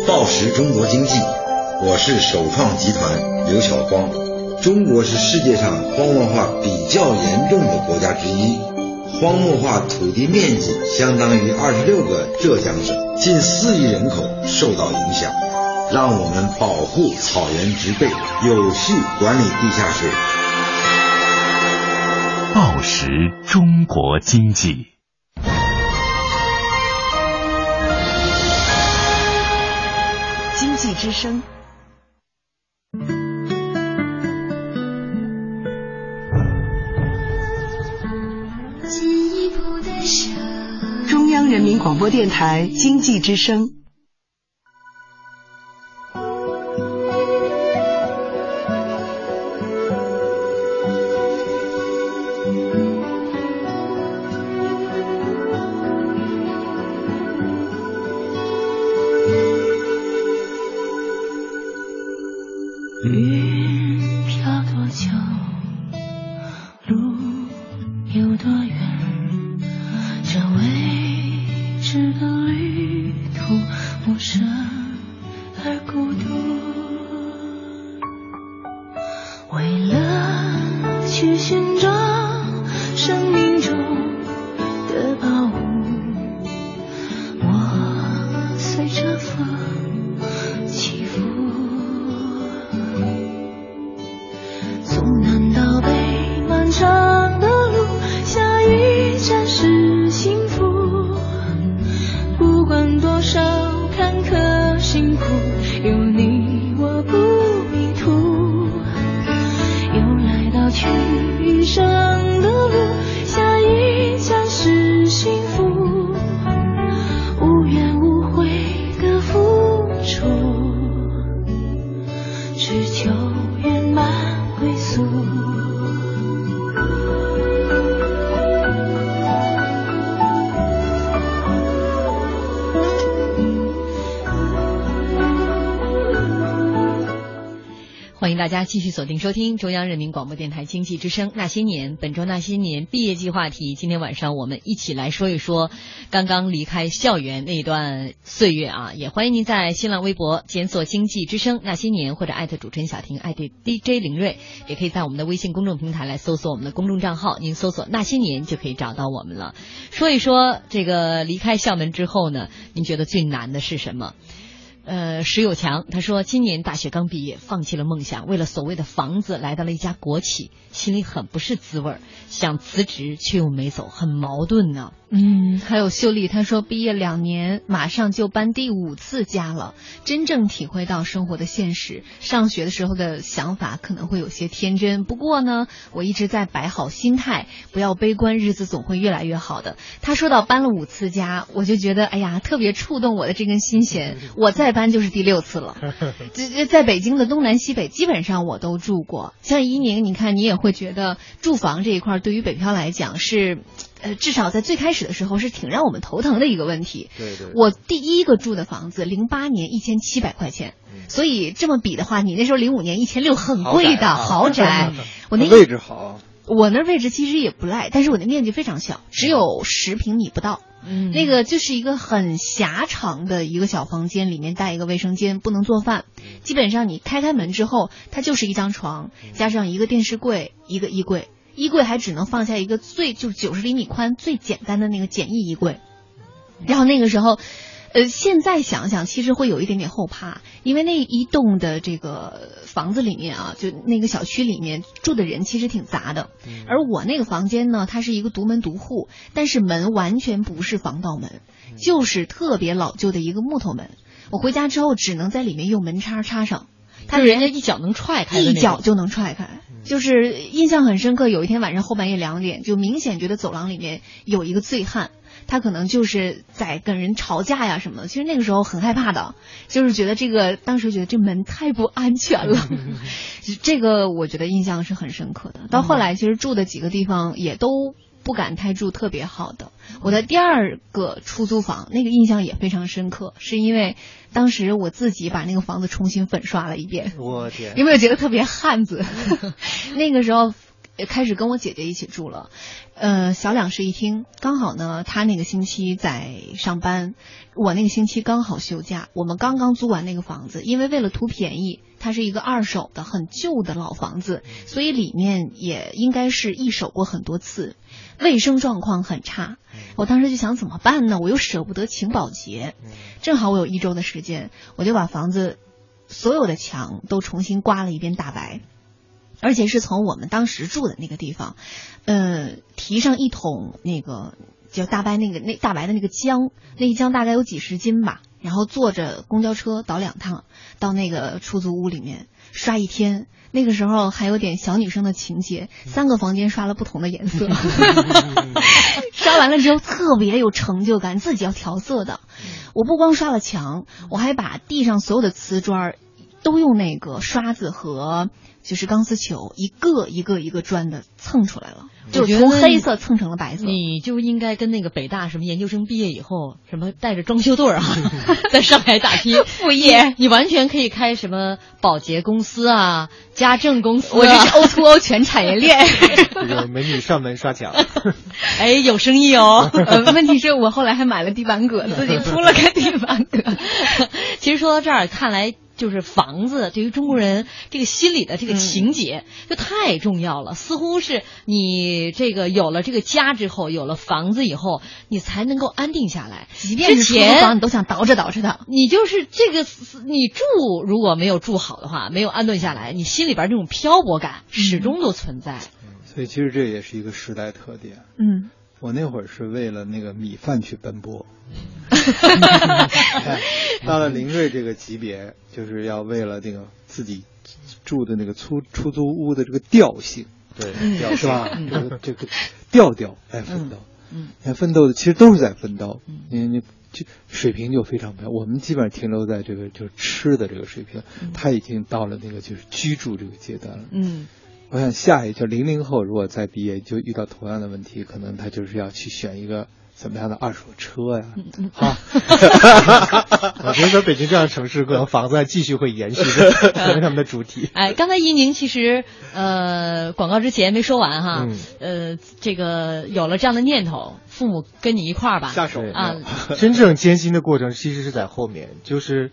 [SPEAKER 12] 报时中国经济，我是首创集团刘晓光。中国是世界上荒漠化比较严重的国家之一，荒漠化土地面积相当于二十六个浙江省，近四亿人口受到影响。让我们保护草原植被，有序管理地下水。
[SPEAKER 11] 报时中国经济，
[SPEAKER 10] 经济之声。中央人民广播电台经济之声。
[SPEAKER 13] 寻找生命中
[SPEAKER 1] 大家继续锁定收听中央人民广播电台经济之声《那些年》，本周《那些年》毕业季话题。今天晚上我们一起来说一说刚刚离开校园那一段岁月啊！也欢迎您在新浪微博检索“经济之声那些年”或者艾特主持人小婷，艾特 DJ 林睿，也可以在我们的微信公众平台来搜索我们的公众账号，您搜索“那些年”就可以找到我们了。说一说这个离开校门之后呢，您觉得最难的是什么？呃，石有强他说，今年大学刚毕业，放弃了梦想，为了所谓的房子，来到了一家国企，心里很不是滋味儿，想辞职却又没走，很矛盾呢。
[SPEAKER 2] 嗯，还有秀丽，她说毕业两年，马上就搬第五次家了，真正体会到生活的现实。上学的时候的想法可能会有些天真，不过呢，我一直在摆好心态，不要悲观，日子总会越来越好的。他说到搬了五次家，我就觉得哎呀，特别触动我的这根心弦。我再搬就是第六次了，这这在北京的东南西北基本上我都住过。像伊宁，你看你也会觉得住房这一块对于北漂来讲是。呃，至少在最开始的时候是挺让我们头疼的一个问题。
[SPEAKER 4] 对对。
[SPEAKER 2] 我第一个住的房子，零八年一千七百块钱，所以这么比的话，你那时候零五年一千六很贵的豪宅。我那
[SPEAKER 3] 位置好。
[SPEAKER 2] 我那位置其实也不赖，但是我的面积非常小，只有十平米不到。
[SPEAKER 1] 嗯，
[SPEAKER 2] 那个就是一个很狭长的一个小房间，里面带一个卫生间，不能做饭。基本上你开开门之后，它就是一张床，加上一个电视柜，一个衣柜，衣柜还只能放下一个最就九十厘米宽最简单的那个简易衣柜。然后那个时候。呃，现在想想，其实会有一点点后怕，因为那一栋的这个房子里面啊，就那个小区里面住的人其实挺杂的。而我那个房间呢，它是一个独门独户，但是门完全不是防盗门，就是特别老旧的一个木头门。我回家之后只能在里面用门插插上，
[SPEAKER 1] 他人家一脚能踹开，
[SPEAKER 2] 一脚就能踹开。就是印象很深刻，有一天晚上后半夜两点，就明显觉得走廊里面有一个醉汉。他可能就是在跟人吵架呀什么的，其实那个时候很害怕的，就是觉得这个当时觉得这门太不安全了，这个我觉得印象是很深刻的。到后来其实住的几个地方也都不敢太住特别好的。我的第二个出租房那个印象也非常深刻，是因为当时我自己把那个房子重新粉刷了一遍。
[SPEAKER 4] 我天，
[SPEAKER 2] 有没有觉得特别汉子？那个时候。开始跟我姐姐一起住了，呃，小两室一厅，刚好呢，她那个星期在上班，我那个星期刚好休假，我们刚刚租完那个房子，因为为了图便宜，它是一个二手的很旧的老房子，所以里面也应该是一手过很多次，卫生状况很差。我当时就想怎么办呢？我又舍不得请保洁，正好我有一周的时间，我就把房子所有的墙都重新刮了一遍大白。而且是从我们当时住的那个地方，呃，提上一桶那个叫大白那个那大白的那个浆，那一浆大概有几十斤吧。然后坐着公交车倒两趟到那个出租屋里面刷一天。那个时候还有点小女生的情节，三个房间刷了不同的颜色，刷完了之后特别有成就感，自己要调色的。我不光刷了墙，我还把地上所有的瓷砖都用那个刷子和。就是钢丝球，一个一个一个砖的蹭出来了，就是从黑色蹭成了白色。
[SPEAKER 1] 你就应该跟那个北大什么研究生毕业以后，什么带着装修队啊，在上海打拼
[SPEAKER 2] 副业，
[SPEAKER 1] 你完全可以开什么保洁公司啊、家政公司。
[SPEAKER 2] 我这是 O to O 全产业链。
[SPEAKER 4] 这个美女上门刷墙，
[SPEAKER 1] 哎，有生意哦。
[SPEAKER 2] 问题是我后来还买了地板革，自己铺了个地板革。
[SPEAKER 1] 其实说到这儿，看来。就是房子对于中国人这个心理的这个情节就太重要了，似乎是你这个有了这个家之后，有了房子以后，你才能够安定下来。
[SPEAKER 2] 即便是出租房，你都想倒饬倒饬它。
[SPEAKER 1] 你就是这个，你住如果没有住好的话，没有安顿下来，你心里边这种漂泊感始终都存在。
[SPEAKER 3] 所以其实这也是一个时代特点。
[SPEAKER 2] 嗯。
[SPEAKER 3] 我那会儿是为了那个米饭去奔波，到了林瑞这个级别，就是要为了那个自己住的那个出出租屋的这个调性，
[SPEAKER 4] 对，
[SPEAKER 3] 是吧？这个这个调调来奋斗，嗯，看奋斗的其实都是在奋斗，你你就水平就非常高。我们基本上停留在这个就是吃的这个水平，他已经到了那个就是居住这个阶段了，
[SPEAKER 1] 嗯。
[SPEAKER 3] 我想下一就零零后，如果再毕业就遇到同样的问题，可能他就是要去选一个怎么样的二手车呀？
[SPEAKER 4] 好，我觉得在北京这样的城市，可能房子继续会延续着 成为他们的主题。
[SPEAKER 1] 哎，刚才一宁其实呃广告之前没说完哈，呃，这个有了这样的念头，父母跟你一块儿吧
[SPEAKER 3] 下手
[SPEAKER 1] 啊。
[SPEAKER 4] 真正艰辛的过程其实是在后面，就是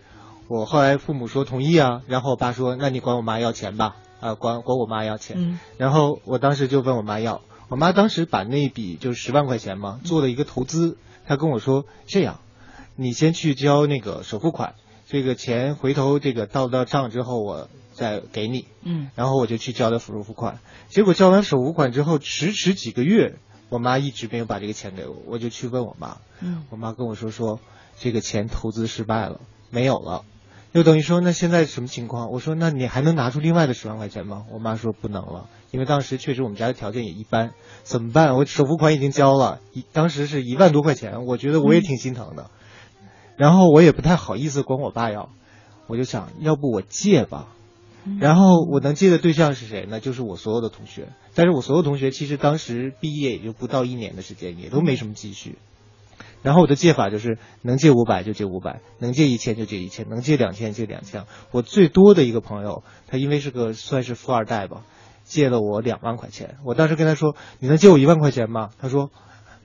[SPEAKER 4] 我后来父母说同意啊，然后我爸说那你管我妈要钱吧。啊，管管我妈要钱，然后我当时就问我妈要，我妈当时把那笔就是十万块钱嘛做了一个投资，她跟我说这样，你先去交那个首付款，这个钱回头这个到到账之后我再给你，
[SPEAKER 1] 嗯，
[SPEAKER 4] 然后我就去交了首付款，结果交完首付款之后迟迟几个月，我妈一直没有把这个钱给我，我就去问我妈，
[SPEAKER 1] 嗯，
[SPEAKER 4] 我妈跟我说说这个钱投资失败了，没有了。就等于说，那现在什么情况？我说，那你还能拿出另外的十万块钱吗？我妈说不能了，因为当时确实我们家的条件也一般，怎么办？我首付款已经交了，一当时是一万多块钱，我觉得我也挺心疼的，然后我也不太好意思管我爸要，我就想要不我借吧，然后我能借的对象是谁呢？就是我所有的同学，但是我所有同学其实当时毕业也就不到一年的时间，也都没什么积蓄。然后我的借法就是能借五百就借五百，能借一千就借一千，能借两千借两千。我最多的一个朋友，他因为是个算是富二代吧，借了我两万块钱。我当时跟他说：“你能借我一万块钱吗？”他说：“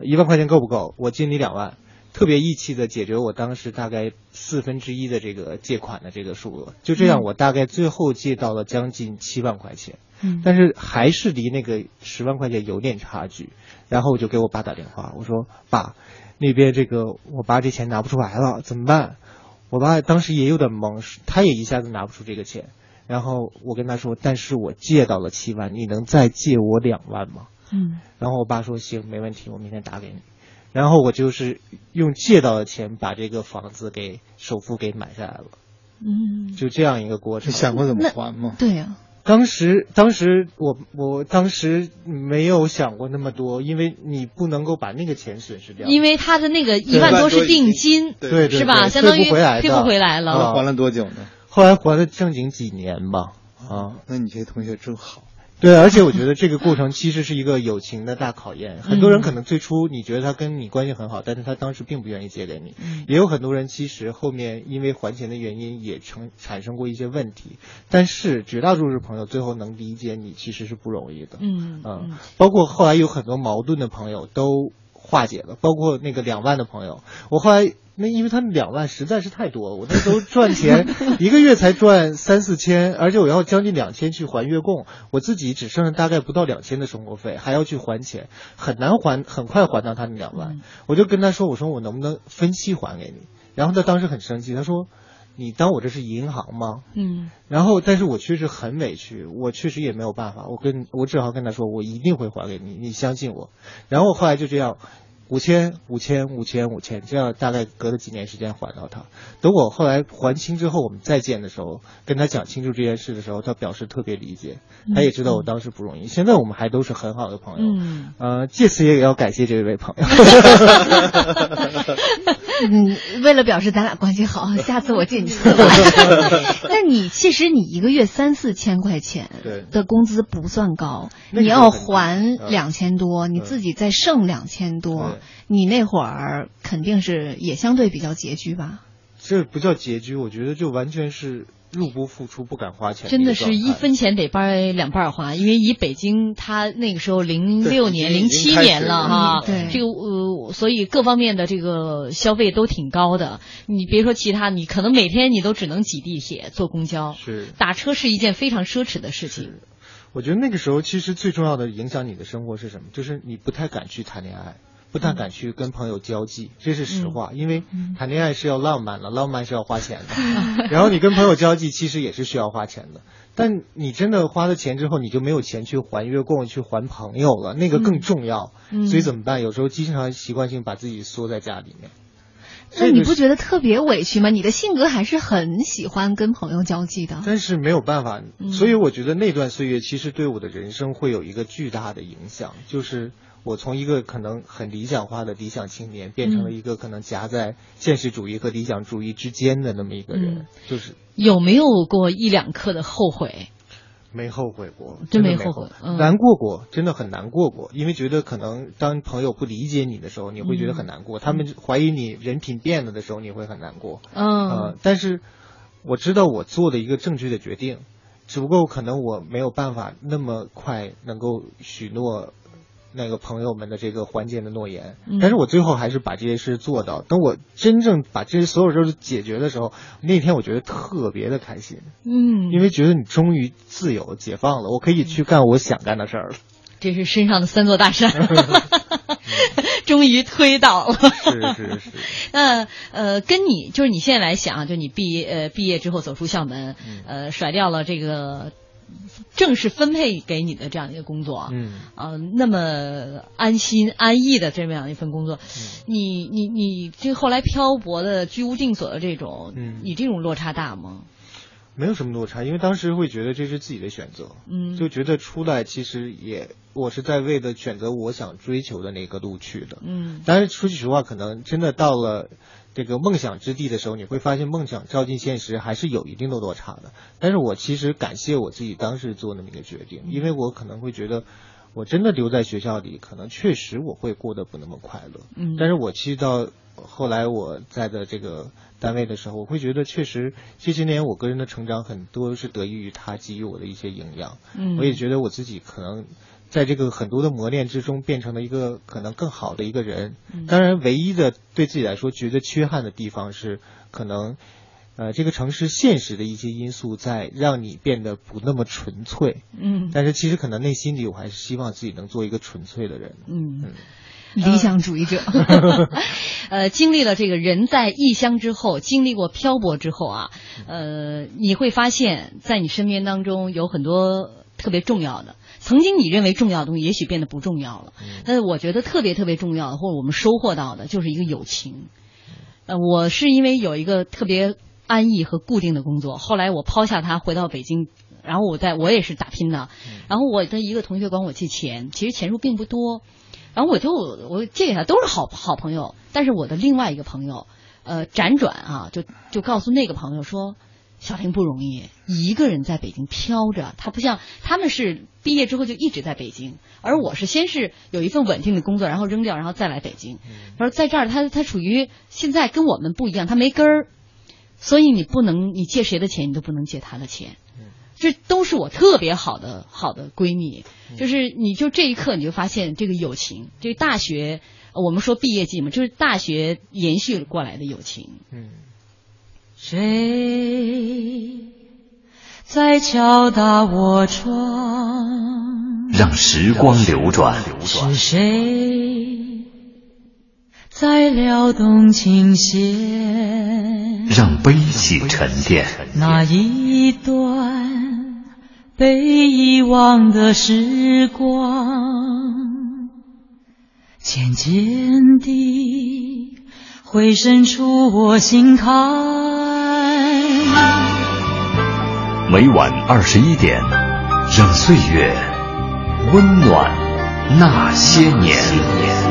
[SPEAKER 4] 一万块钱够不够？我借你两万。”特别义气的解决我当时大概四分之一的这个借款的这个数额，就这样我大概最后借到了将近七万块钱，
[SPEAKER 2] 嗯
[SPEAKER 4] 但是还是离那个十万块钱有点差距。然后我就给我爸打电话，我说爸，那边这个我爸这钱拿不出来了，怎么办？我爸当时也有点懵，他也一下子拿不出这个钱。然后我跟他说，但是我借到了七万，你能再借我两万吗？
[SPEAKER 2] 嗯
[SPEAKER 4] 然后我爸说行，没问题，我明天打给你。然后我就是用借到的钱把这个房子给首付给买下来了，
[SPEAKER 2] 嗯，
[SPEAKER 4] 就这样一个过程。
[SPEAKER 3] 你想过怎么还吗？
[SPEAKER 2] 对呀、
[SPEAKER 4] 当时，当时我我当时没有想过那么多，因为你不能够把那个钱损失掉。
[SPEAKER 1] 因为他的那个一万多是定金，
[SPEAKER 4] 对对对
[SPEAKER 1] 是吧？相当于
[SPEAKER 4] 退不回来的
[SPEAKER 1] 退不回来了。
[SPEAKER 4] 啊
[SPEAKER 3] 还了多久呢？
[SPEAKER 4] 后来还了正经几年吧，啊，
[SPEAKER 3] 那你这同学真好。
[SPEAKER 4] 对，而且我觉得这个过程其实是一个友情的大考验。很多人可能最初你觉得他跟你关系很好，但是他当时并不愿意借给你。也有很多人其实后面因为还钱的原因也成产生过一些问题，但是绝大多数朋友最后能理解你其实是不容易的。
[SPEAKER 1] 嗯
[SPEAKER 4] 嗯，包括后来有很多矛盾的朋友都化解了，包括那个两万的朋友，我后来。那因为他们两万实在是太多，我那时候赚钱一个月才赚三四千，而且我要将近两千去还月供，我自己只剩下大概不到两千的生活费，还要去还钱，很难还，很快还到他那两万。我就跟他说，我说我能不能分期还给你？然后他当时很生气，他说你当我这是银行吗？
[SPEAKER 1] 嗯
[SPEAKER 4] 然后，但是我确实很委屈，我确实也没有办法，我跟我只好跟他说，我一定会还给你，你相信我。然后后来就这样，五千、五千、五千、五千，这样大概隔了几年时间还到他。等我后来还清之后，我们再见的时候，跟他讲清楚这件事的时候，他表示特别理解，他也知道我当时不容易。现在我们还都是很好的朋友。
[SPEAKER 1] 嗯，
[SPEAKER 4] 呃，借此也要感谢这位朋友。
[SPEAKER 2] 嗯，为了表示咱俩关系好，下次我借你四万。但你其实你一个月三四千块钱
[SPEAKER 4] 对
[SPEAKER 2] 的工资不算高，你要还
[SPEAKER 4] 嗯
[SPEAKER 2] 两千多，你自己再剩两千多，你那会儿肯定是也相对比较拮据吧？
[SPEAKER 4] 这不叫拮据，我觉得就完全是入不敷出，不敢花钱。
[SPEAKER 1] 真的是一分钱得掰两半儿花，因为以北京它那个时候零六年、零七年了哈，
[SPEAKER 2] 嗯对
[SPEAKER 1] 这个呃，所以各方面的这个消费都挺高的。你别说其他，你可能每天你都只能挤地铁、坐公交，
[SPEAKER 4] 是
[SPEAKER 1] 打车是一件非常奢侈的事情。
[SPEAKER 4] 我觉得那个时候其实最重要的影响你的生活是什么？就是你不太敢去谈恋爱，不太敢去跟朋友交际，这是实话。因为谈恋爱是要浪漫的，浪漫是要花钱的。然后你跟朋友交际，其实也是需要花钱的。但你真的花了钱之后，你就没有钱去还月供、去还朋友了，那个更重要。
[SPEAKER 2] 嗯
[SPEAKER 4] 所以怎么办？有时候经常习惯性把自己缩在家里面。
[SPEAKER 2] 那你不觉得特别委屈吗？你的性格还是很喜欢跟朋友交际的。
[SPEAKER 4] 但是没有办法，
[SPEAKER 2] 嗯
[SPEAKER 4] 所以我觉得那段岁月其实对我的人生会有一个巨大的影响，就是我从一个可能很理想化的理想青年，变成了一个可能夹在现实主义和理想主义之间的那么一个人，
[SPEAKER 1] 嗯
[SPEAKER 4] 就是
[SPEAKER 1] 有没有过一两刻的后悔？
[SPEAKER 4] 没后悔过，
[SPEAKER 1] 真
[SPEAKER 4] 的没
[SPEAKER 1] 没后悔。嗯。
[SPEAKER 4] 难过过，真的很难过过，因为觉得可能当朋友不理解你的时候，你会觉得很难过；他们怀疑你人品变了的时候，你会很难过。
[SPEAKER 1] 嗯。
[SPEAKER 4] 呃，但是我知道我做的一个正确的决定，只不过可能我没有办法那么快能够许诺那个朋友们的这个还钱的诺言，
[SPEAKER 1] 嗯
[SPEAKER 4] 但是我最后还是把这些事做到。等我真正把这些所有事儿都解决的时候，那天我觉得特别的开心，
[SPEAKER 1] 嗯，
[SPEAKER 4] 因为觉得你终于自由解放了，我可以去干我想干的事儿了。
[SPEAKER 1] 这是身上的三座大山，终于推倒了。
[SPEAKER 4] 是是是，
[SPEAKER 1] 那呃，跟你就是你现在来想，就你毕业呃毕业之后走出校门，呃，甩掉了这个正式分配给你的这样一个工作，
[SPEAKER 4] 嗯，
[SPEAKER 1] 呃，那么安心安逸的这么样一份工作，
[SPEAKER 4] 嗯。
[SPEAKER 1] 你你你这后来漂泊的居无定所的这种，
[SPEAKER 4] 嗯。
[SPEAKER 1] 你这种落差大吗？
[SPEAKER 4] 没有什么落差，因为当时会觉得这是自己的选择，
[SPEAKER 1] 嗯。
[SPEAKER 4] 就觉得出来其实也我是在为了选择我想追求的那个路去的。
[SPEAKER 1] 嗯。
[SPEAKER 4] 但是，说句实话，可能真的到了这个梦想之地的时候，你会发现梦想照进现实还是有一定的落差的。但是我其实感谢我自己当时做那么一个决定，因为我可能会觉得。我真的留在学校里，可能确实我会过得不那么快乐。
[SPEAKER 1] 嗯
[SPEAKER 4] 但是我其实到后来我在的这个单位的时候，我会觉得确实这些年我个人的成长很多是得益于他给予我的一些营养。
[SPEAKER 1] 嗯
[SPEAKER 4] 我也觉得我自己可能在这个很多的磨练之中，变成了一个可能更好的一个人。
[SPEAKER 1] 嗯
[SPEAKER 4] 当然，唯一的对自己来说觉得缺憾的地方是，可能呃这个城市现实的一些因素在让你变得不那么纯粹。
[SPEAKER 1] 嗯
[SPEAKER 4] 但是其实可能内心里我还是希望自己能做一个纯粹的人。
[SPEAKER 1] 嗯。
[SPEAKER 2] 理想主义者。
[SPEAKER 1] 呃，经历了这个人在异乡之后，经历过漂泊之后啊，呃，你会发现在你身边当中有很多特别重要的，曾经你认为重要的东西，也许变得不重要了。但是我觉得特别特别重要的，或者我们收获到的，就是一个友情。呃，我是因为有一个特别安逸和固定的工作，后来我抛下他回到北京，然后我在我也是打拼的，然后我的一个同学管我借钱，其实钱数并不多，然后我就我借给他都是好好朋友，但是我的另外一个朋友，呃，辗转啊，就就告诉那个朋友说。小婷不容易，一个人在北京飘着。她不像他们是毕业之后就一直在北京，而我是先是有一份稳定的工作，然后扔掉，然后再来北京。他说在这儿，他他处于现在跟我们不一样，他没根儿，所以你不能你借谁的钱，你都不能借他的钱。这都是我特别好的好的闺蜜，就是你就这一刻你就发现这个友情，这个大学呃我们说毕业季嘛，就是大学延续过来的友情。
[SPEAKER 4] 嗯。
[SPEAKER 14] 谁在敲打我窗？
[SPEAKER 11] 让时光流转，
[SPEAKER 14] 是谁在撩动琴弦？
[SPEAKER 11] 让悲喜沉淀。
[SPEAKER 14] 那一段被遗忘的时光，渐渐地回渗出我心坎。
[SPEAKER 11] 每晚二十一点，让岁月温暖那些年。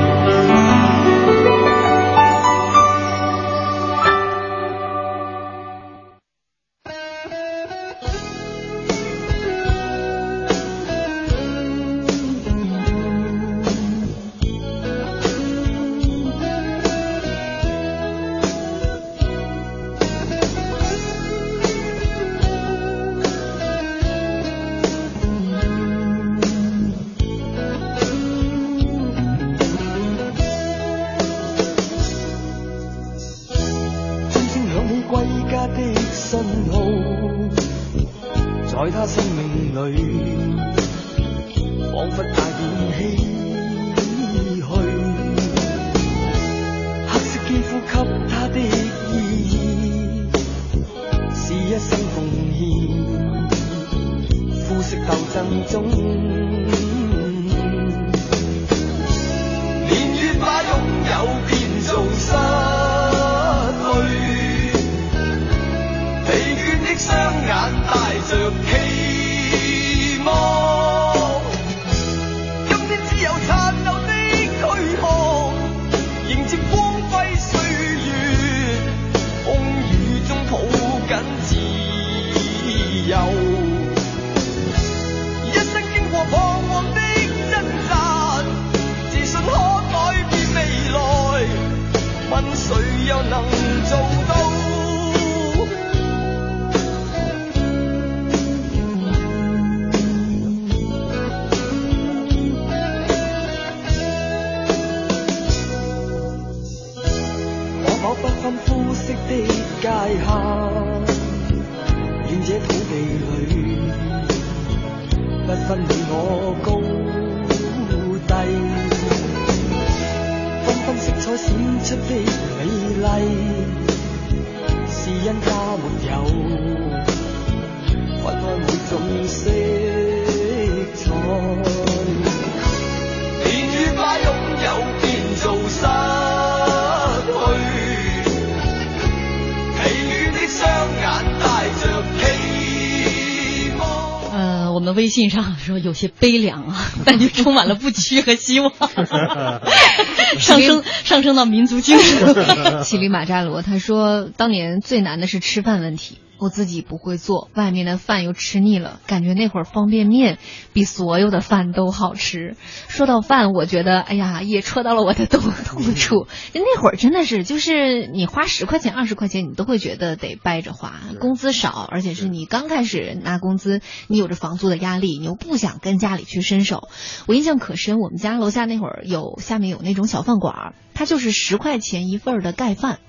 [SPEAKER 1] 微信上说有些悲凉啊，但又充满了不屈和希望，上升上升到民族精神。
[SPEAKER 2] 乞力马扎罗他说，当年最难的是吃饭问题，我自己不会做，外面的饭又吃腻了，感觉那会儿方便面比所有的饭都好吃。说到饭，我觉得哎呀，也戳到了我的痛痛处。就那会儿真的是，就是你花十块钱、二十块钱，你都会觉得得掰着花。工资少，而且是你刚开始拿工资，你有着房租的压力，你又不想跟家里去伸手。我印象可深，我们家楼下那会儿有下面有那种小饭馆儿，它就是十块钱一份儿的盖饭。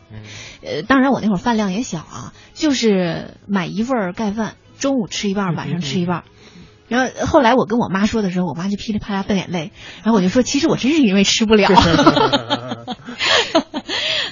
[SPEAKER 2] 呃，当然我那会儿饭量也小啊，就是买一份盖饭，中午吃一半，晚上吃一半儿。然后后来我跟我妈说的时候，我妈就噼里啪啦掉眼泪。然后我就说，其实我真是因为吃不了。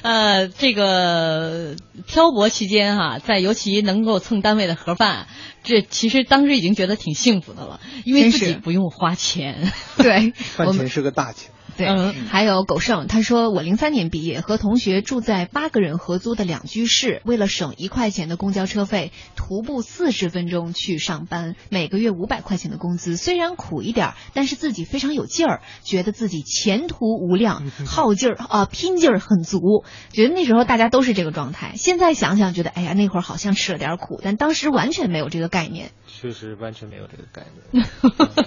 [SPEAKER 1] 呃，这个漂泊期间哈、在尤其能够蹭单位的盒饭，这其实当时已经觉得挺幸福的了，因为自己不用花钱。
[SPEAKER 2] 对，
[SPEAKER 3] 饭钱是个大钱。
[SPEAKER 2] 对，还有狗剩，他说我零三年毕业，和同学住在八个人合租的两居室，为了省一块钱的公交车费，徒步四十分钟去上班，每个月五百块钱的工资，虽然苦一点，但是自己非常有劲儿，觉得自己前途无量，耗劲儿啊、拼劲儿很足，觉得那时候大家都是这个状态。现在想想，觉得哎呀，那会儿好像吃了点苦，但当时完全没有这个概念。
[SPEAKER 4] 确实完全没有这个概念。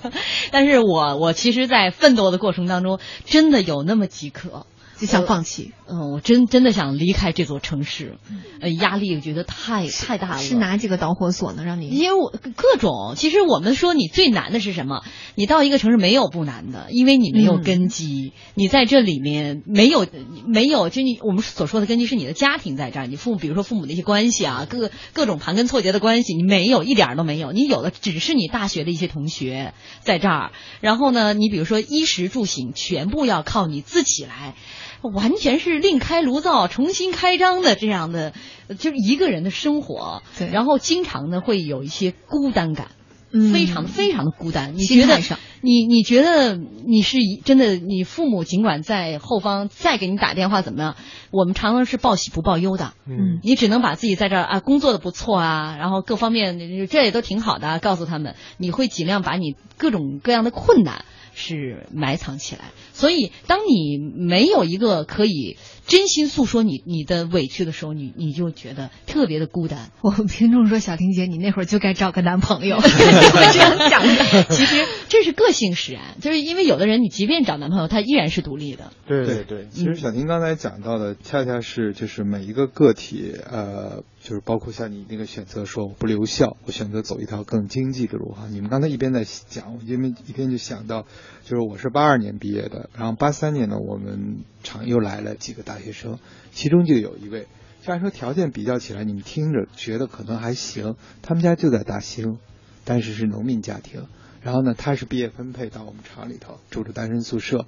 [SPEAKER 1] 但是我我其实，在奋斗的过程当中，真的有那么几颗。
[SPEAKER 2] 就想放弃。
[SPEAKER 1] 嗯，我真真的想离开这座城市，呃，压力我觉得太太大了。
[SPEAKER 2] 是哪几个导火索呢？让你
[SPEAKER 1] 因为我各种，其实我们说你最难的是什么？你到一个城市没有不难的，因为你没有根基，你在这里面没有没有，就你我们所说的根基是你的家庭在这儿，你父母比如说父母的一些关系啊，各各种盘根错节的关系，你没有一点儿都没有，你有的只是你大学的一些同学在这儿，然后呢，你比如说衣食住行全部要靠你自己来。完全是另开炉灶、重新开张的这样的，就是一个人的生活。
[SPEAKER 2] 对，
[SPEAKER 1] 然后经常呢会有一些孤单感，
[SPEAKER 2] 嗯
[SPEAKER 1] 非常非常的孤单。你觉得你你觉得你是一真的，你父母尽管在后方再给你打电话怎么样，我们常常是报喜不报忧的。
[SPEAKER 2] 嗯
[SPEAKER 1] 你只能把自己在这儿啊工作的不错啊，然后各方面这也都挺好的、啊，告诉他们，你会尽量把你各种各样的困难是埋藏起来。所以，当你没有一个可以真心诉说你你的委屈的时候，你你就觉得特别的孤单。
[SPEAKER 2] 我们听众说，小婷姐，你那会儿就该找个男朋友，这样想的。
[SPEAKER 1] 其实这是个性使然，就是因为有的人，你即便找男朋友，他依然是独立的。
[SPEAKER 4] 对对对，
[SPEAKER 3] 其实小婷刚才讲到的，恰恰是就是每一个个体，呃，就是包括像你那个选择说我不留校，我选择走一条更经济的路哈。你们刚才一边在讲，我因为一边就想到，就是我是八二年毕业的，然后八三年呢，我们厂又来了几个大学生，其中就有一位，虽然说条件比较起来，你们听着觉得可能还行，他们家就在大兴，但是是农民家庭。然后呢，他是毕业分配到我们厂里头，住着单身宿舍。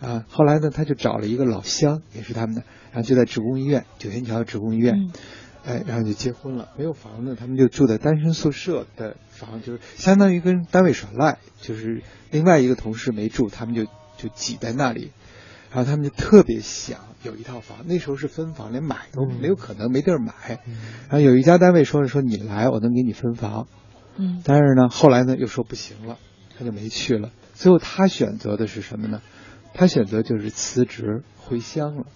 [SPEAKER 3] 啊，后来呢，他就找了一个老乡，也是他们的，然后就在职工医院，九仙桥职工医院，
[SPEAKER 1] 嗯
[SPEAKER 3] 哎，然后就结婚了。没有房子，他们就住在单身宿舍的房，就是相当于跟单位耍赖，就是另外一个同事没住，他们就就挤在那里，然后他们就特别想有一套房，那时候是分房，连买都没有可能，没地儿买。然后有一家单位说了说你来，我能给你分房，
[SPEAKER 1] 嗯，
[SPEAKER 3] 但是呢，后来呢又说不行了，他就没去了。最后他选择的是什么呢？他选择就是辞职回乡了，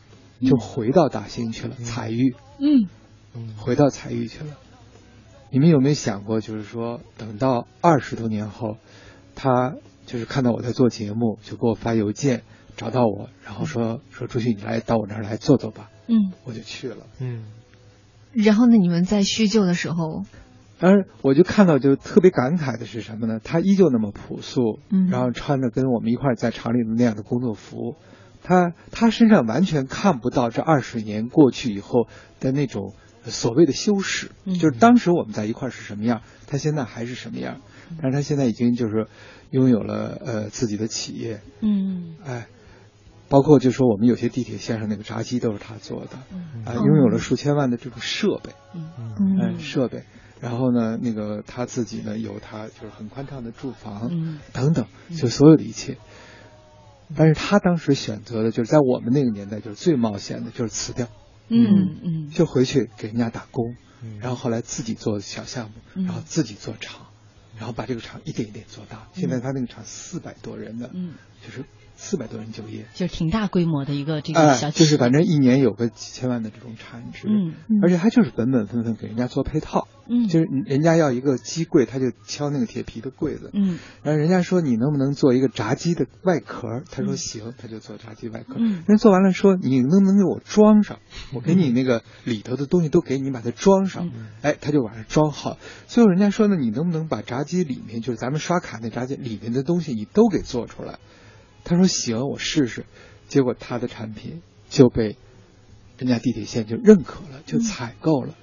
[SPEAKER 3] 就回到大兴去了，采玉，
[SPEAKER 1] 嗯，
[SPEAKER 3] 回到才艺去了。你们有没有想过，就是说，等到二十多年后，他就是看到我在做节目，就给我发邮件找到我，然后说说朱旭，你来到我这儿来坐坐吧，
[SPEAKER 1] 嗯，
[SPEAKER 3] 我就去了。
[SPEAKER 4] 嗯，
[SPEAKER 2] 然后呢，你们在叙旧的时候，
[SPEAKER 3] 当然，我就看到就特别感慨的是什么呢？他依旧那么朴素，
[SPEAKER 2] 嗯。
[SPEAKER 3] 然后穿着跟我们一块儿在厂里的那样的工作服，他他身上完全看不到这二十年过去以后的那种所谓的修饰，
[SPEAKER 1] 嗯。
[SPEAKER 3] 就是当时我们在一块儿是什么样，他现在还是什么样，但是他现在已经就是拥有了呃自己的企业，
[SPEAKER 1] 嗯。
[SPEAKER 3] 哎。包括就说我们有些地铁线上那个闸机都是他做的，啊，拥有了数千万的这种设备，
[SPEAKER 2] 嗯。
[SPEAKER 3] 哎，设备。然后呢，那个他自己呢有他就是很宽敞的住房，
[SPEAKER 1] 嗯。
[SPEAKER 3] 等等，就所有的一切。但是他当时选择的就是在我们那个年代就是最冒险的，就是辞掉，
[SPEAKER 1] 嗯嗯
[SPEAKER 3] 就回去给人家打工，然后后来自己做小项目，
[SPEAKER 1] 嗯。
[SPEAKER 3] 然后自己做厂，然后把这个厂一点一点做大。现在他那个厂四百多人的，
[SPEAKER 1] 嗯。
[SPEAKER 3] 就是四百多人就业，
[SPEAKER 1] 就是挺大规模的一个这个小
[SPEAKER 3] 企业，就是反正一年有个几千万的这种产值，
[SPEAKER 1] 嗯，
[SPEAKER 3] 而且他就是本本分分给人家做配套，
[SPEAKER 1] 嗯，
[SPEAKER 3] 就是人家要一个机柜，他就敲那个铁皮的柜子，
[SPEAKER 1] 嗯，
[SPEAKER 3] 然后人家说你能不能做一个炸鸡的外壳，他说行，他就做炸鸡外壳，
[SPEAKER 1] 嗯，
[SPEAKER 3] 人做完了说你能不能给我装上，我给你那个里头的东西都给你把它装上，哎，他就把它装好，最后人家说呢，你能不能把炸鸡里面就是咱们刷卡那炸鸡里面的东西你都给做出来？他说行，我试试。结果他的产品就被人家地铁线就认可了，就采购了。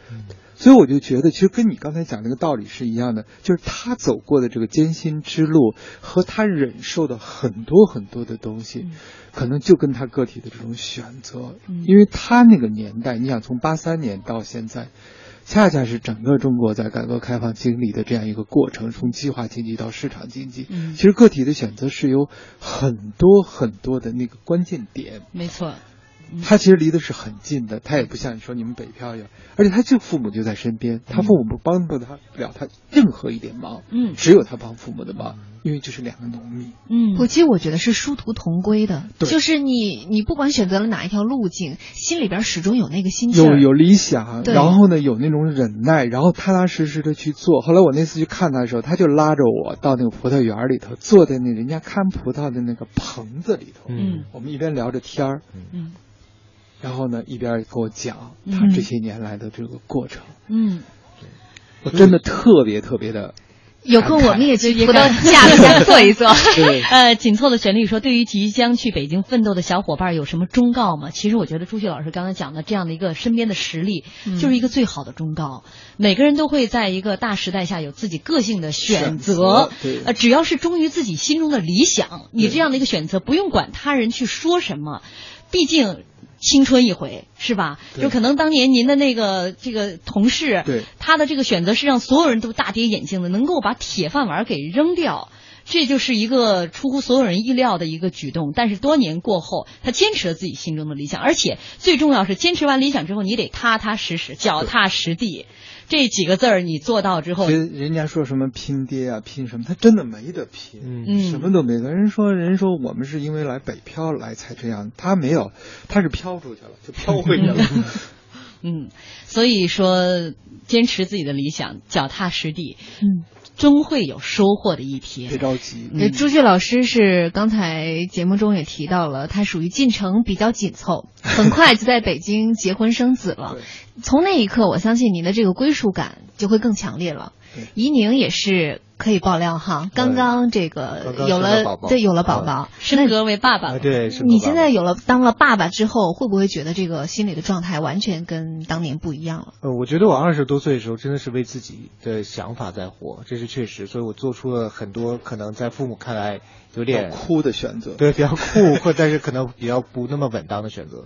[SPEAKER 3] 所以我就觉得，其实跟你刚才讲那个道理是一样的，就是他走过的这个艰辛之路和他忍受的很多很多的东西，可能就跟他个体的这种选择，因为他那个年代，你想从八三年到现在。恰恰是整个中国在改革开放经历的这样一个过程，从计划经济到市场经济，
[SPEAKER 1] 嗯，
[SPEAKER 3] 其实个体的选择是有很多很多的那个关键点。
[SPEAKER 1] 没错，
[SPEAKER 3] 他其实离的是很近的，他也不像你说你们北漂一样，而且他就父母就在身边，他父母不帮不他不了他任何一点忙，
[SPEAKER 1] 嗯，
[SPEAKER 3] 只有他帮父母的忙。因为这是两个农民，
[SPEAKER 1] 嗯，
[SPEAKER 2] 我其实我觉得是殊途同归的，就是你你不管选择了哪一条路径，心里边始终有那个心
[SPEAKER 3] 有有理想，然后呢有那种忍耐，然后踏踏实实的去做。后来我那次去看他的时候，他就拉着我到那个葡萄园里头，坐在那人家看葡萄的那个棚子里头，
[SPEAKER 1] 嗯，
[SPEAKER 3] 我们一边聊着天儿，
[SPEAKER 1] 嗯，
[SPEAKER 3] 然后呢一边给我讲他这些年来的这个过程，
[SPEAKER 1] 嗯，
[SPEAKER 3] 我真的特别特别的。
[SPEAKER 2] 有空我们也去葡萄架子下坐一坐。
[SPEAKER 1] 呃，紧凑的旋律说，对于即将去北京奋斗的小伙伴有什么忠告吗？其实我觉得朱旭老师刚才讲的这样的一个身边的实例，就是一个最好的忠告。每个人都会在一个大时代下有自己个性的选择，呃，只要是忠于自己心中的理想，你这样的一个选择不用管他人去说什么，毕竟。青春一回是吧？就可能当年您的那个这个同事，
[SPEAKER 3] 对
[SPEAKER 1] 他的这个选择是让所有人都大跌眼镜的，能够把铁饭碗给扔掉，这就是一个出乎所有人意料的一个举动。但是多年过后，他坚持了自己心中的理想，而且最重要是坚持完理想之后，你得踏踏实实、脚踏实地。这几个字儿你做到之后，
[SPEAKER 3] 其实人家说什么拼爹啊，拼什么，他真的没得拼，
[SPEAKER 1] 嗯，
[SPEAKER 3] 什么都没得。人说人说我们是因为来北漂来才这样，他没有，他是飘出去了，就飘回去了。
[SPEAKER 1] 嗯，所以说坚持自己的理想，脚踏实地，
[SPEAKER 2] 嗯。
[SPEAKER 1] 终会有收获的一天。
[SPEAKER 3] 别着急。
[SPEAKER 2] 嗯、朱旭老师是刚才节目中也提到了，他属于进程比较紧凑，很快就在北京结婚生子了。从那一刻，我相信您的这个归属感就会更强烈了。怡宁也是可以爆料哈，刚刚这个有了对有了宝宝，
[SPEAKER 1] 升格为爸爸了。
[SPEAKER 4] 对，
[SPEAKER 2] 你现在有了当了爸爸之后，会不会觉得这个心理的状态完全跟当年不一样了？
[SPEAKER 4] 呃，我觉得我二十多岁的时候真的是为自己的想法在活，这是确实，所以我做出了很多可能在父母看来有点
[SPEAKER 3] 酷的选择，
[SPEAKER 4] 对，比较酷或但是可能比较不那么稳当的选择。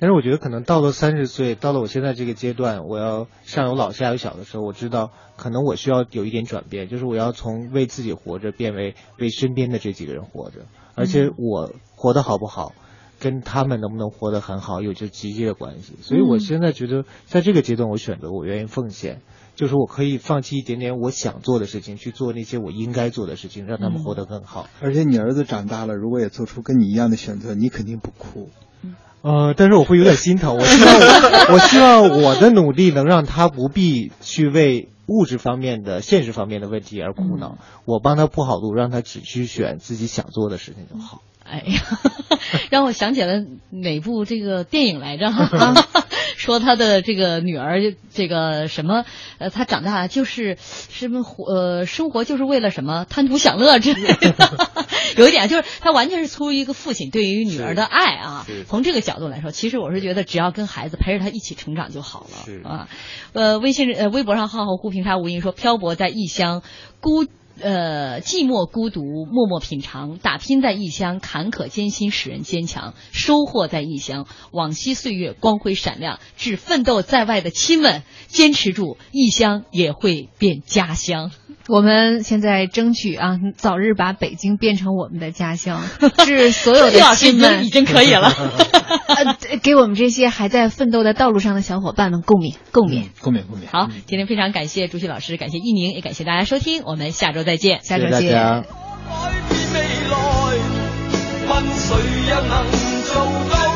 [SPEAKER 4] 但是我觉得可能到了三十岁，到了我现在这个阶段，我要上有老下有小的时候，我知道可能我需要有一点转变，就是我要从为自己活着变为为身边的这几个人活着，而且我活得好不好，跟他们能不能活得很好有着直接的关系。所以我现在觉得，在这个阶段，我选择我愿意奉献，就是我可以放弃一点点我想做的事情，去做那些我应该做的事情，让他们活得更好。
[SPEAKER 3] 而且你儿子长大了，如果也做出跟你一样的选择，你肯定不哭。
[SPEAKER 4] 呃，但是我会有点心疼。我希望我，我希望我的努力能让他不必去为物质方面的、现实方面的问题而苦恼。我帮他铺好路，让他只去选自己想做的事情就好。
[SPEAKER 1] 哎呀，让我想起了哪部这个电影来着？说他的这个女儿，这个什么，呃，他长大就是什么活，呃，生活就是为了什么贪图享乐之类的。有一点就是他完全是出于一个父亲对于女儿的爱啊。从这个角度来说，其实我是觉得只要跟孩子陪着他一起成长就好了啊。呃，微信呃微博上浩浩乎平沙无垠说漂泊在异乡孤。呃，寂寞孤独，默默品尝；打拼在异乡，坎坷艰辛使人坚强；收获在异乡，往昔岁月光辉闪亮。致奋斗在外的亲们，坚持住，异乡也会变家乡。
[SPEAKER 2] 我们现在争取啊，早日把北京变成我们的家乡。致所有的亲们，
[SPEAKER 1] 已经可以了。
[SPEAKER 2] 呃，给我们这些还在奋斗的道路上的小伙伴们共勉，共勉，
[SPEAKER 3] 共勉，共勉。
[SPEAKER 1] 好，今天非常感谢朱旭老师，感谢一宁，也感谢大家收听，我们下周再见，
[SPEAKER 2] 下周
[SPEAKER 4] 见。
[SPEAKER 11] 问谁又能做？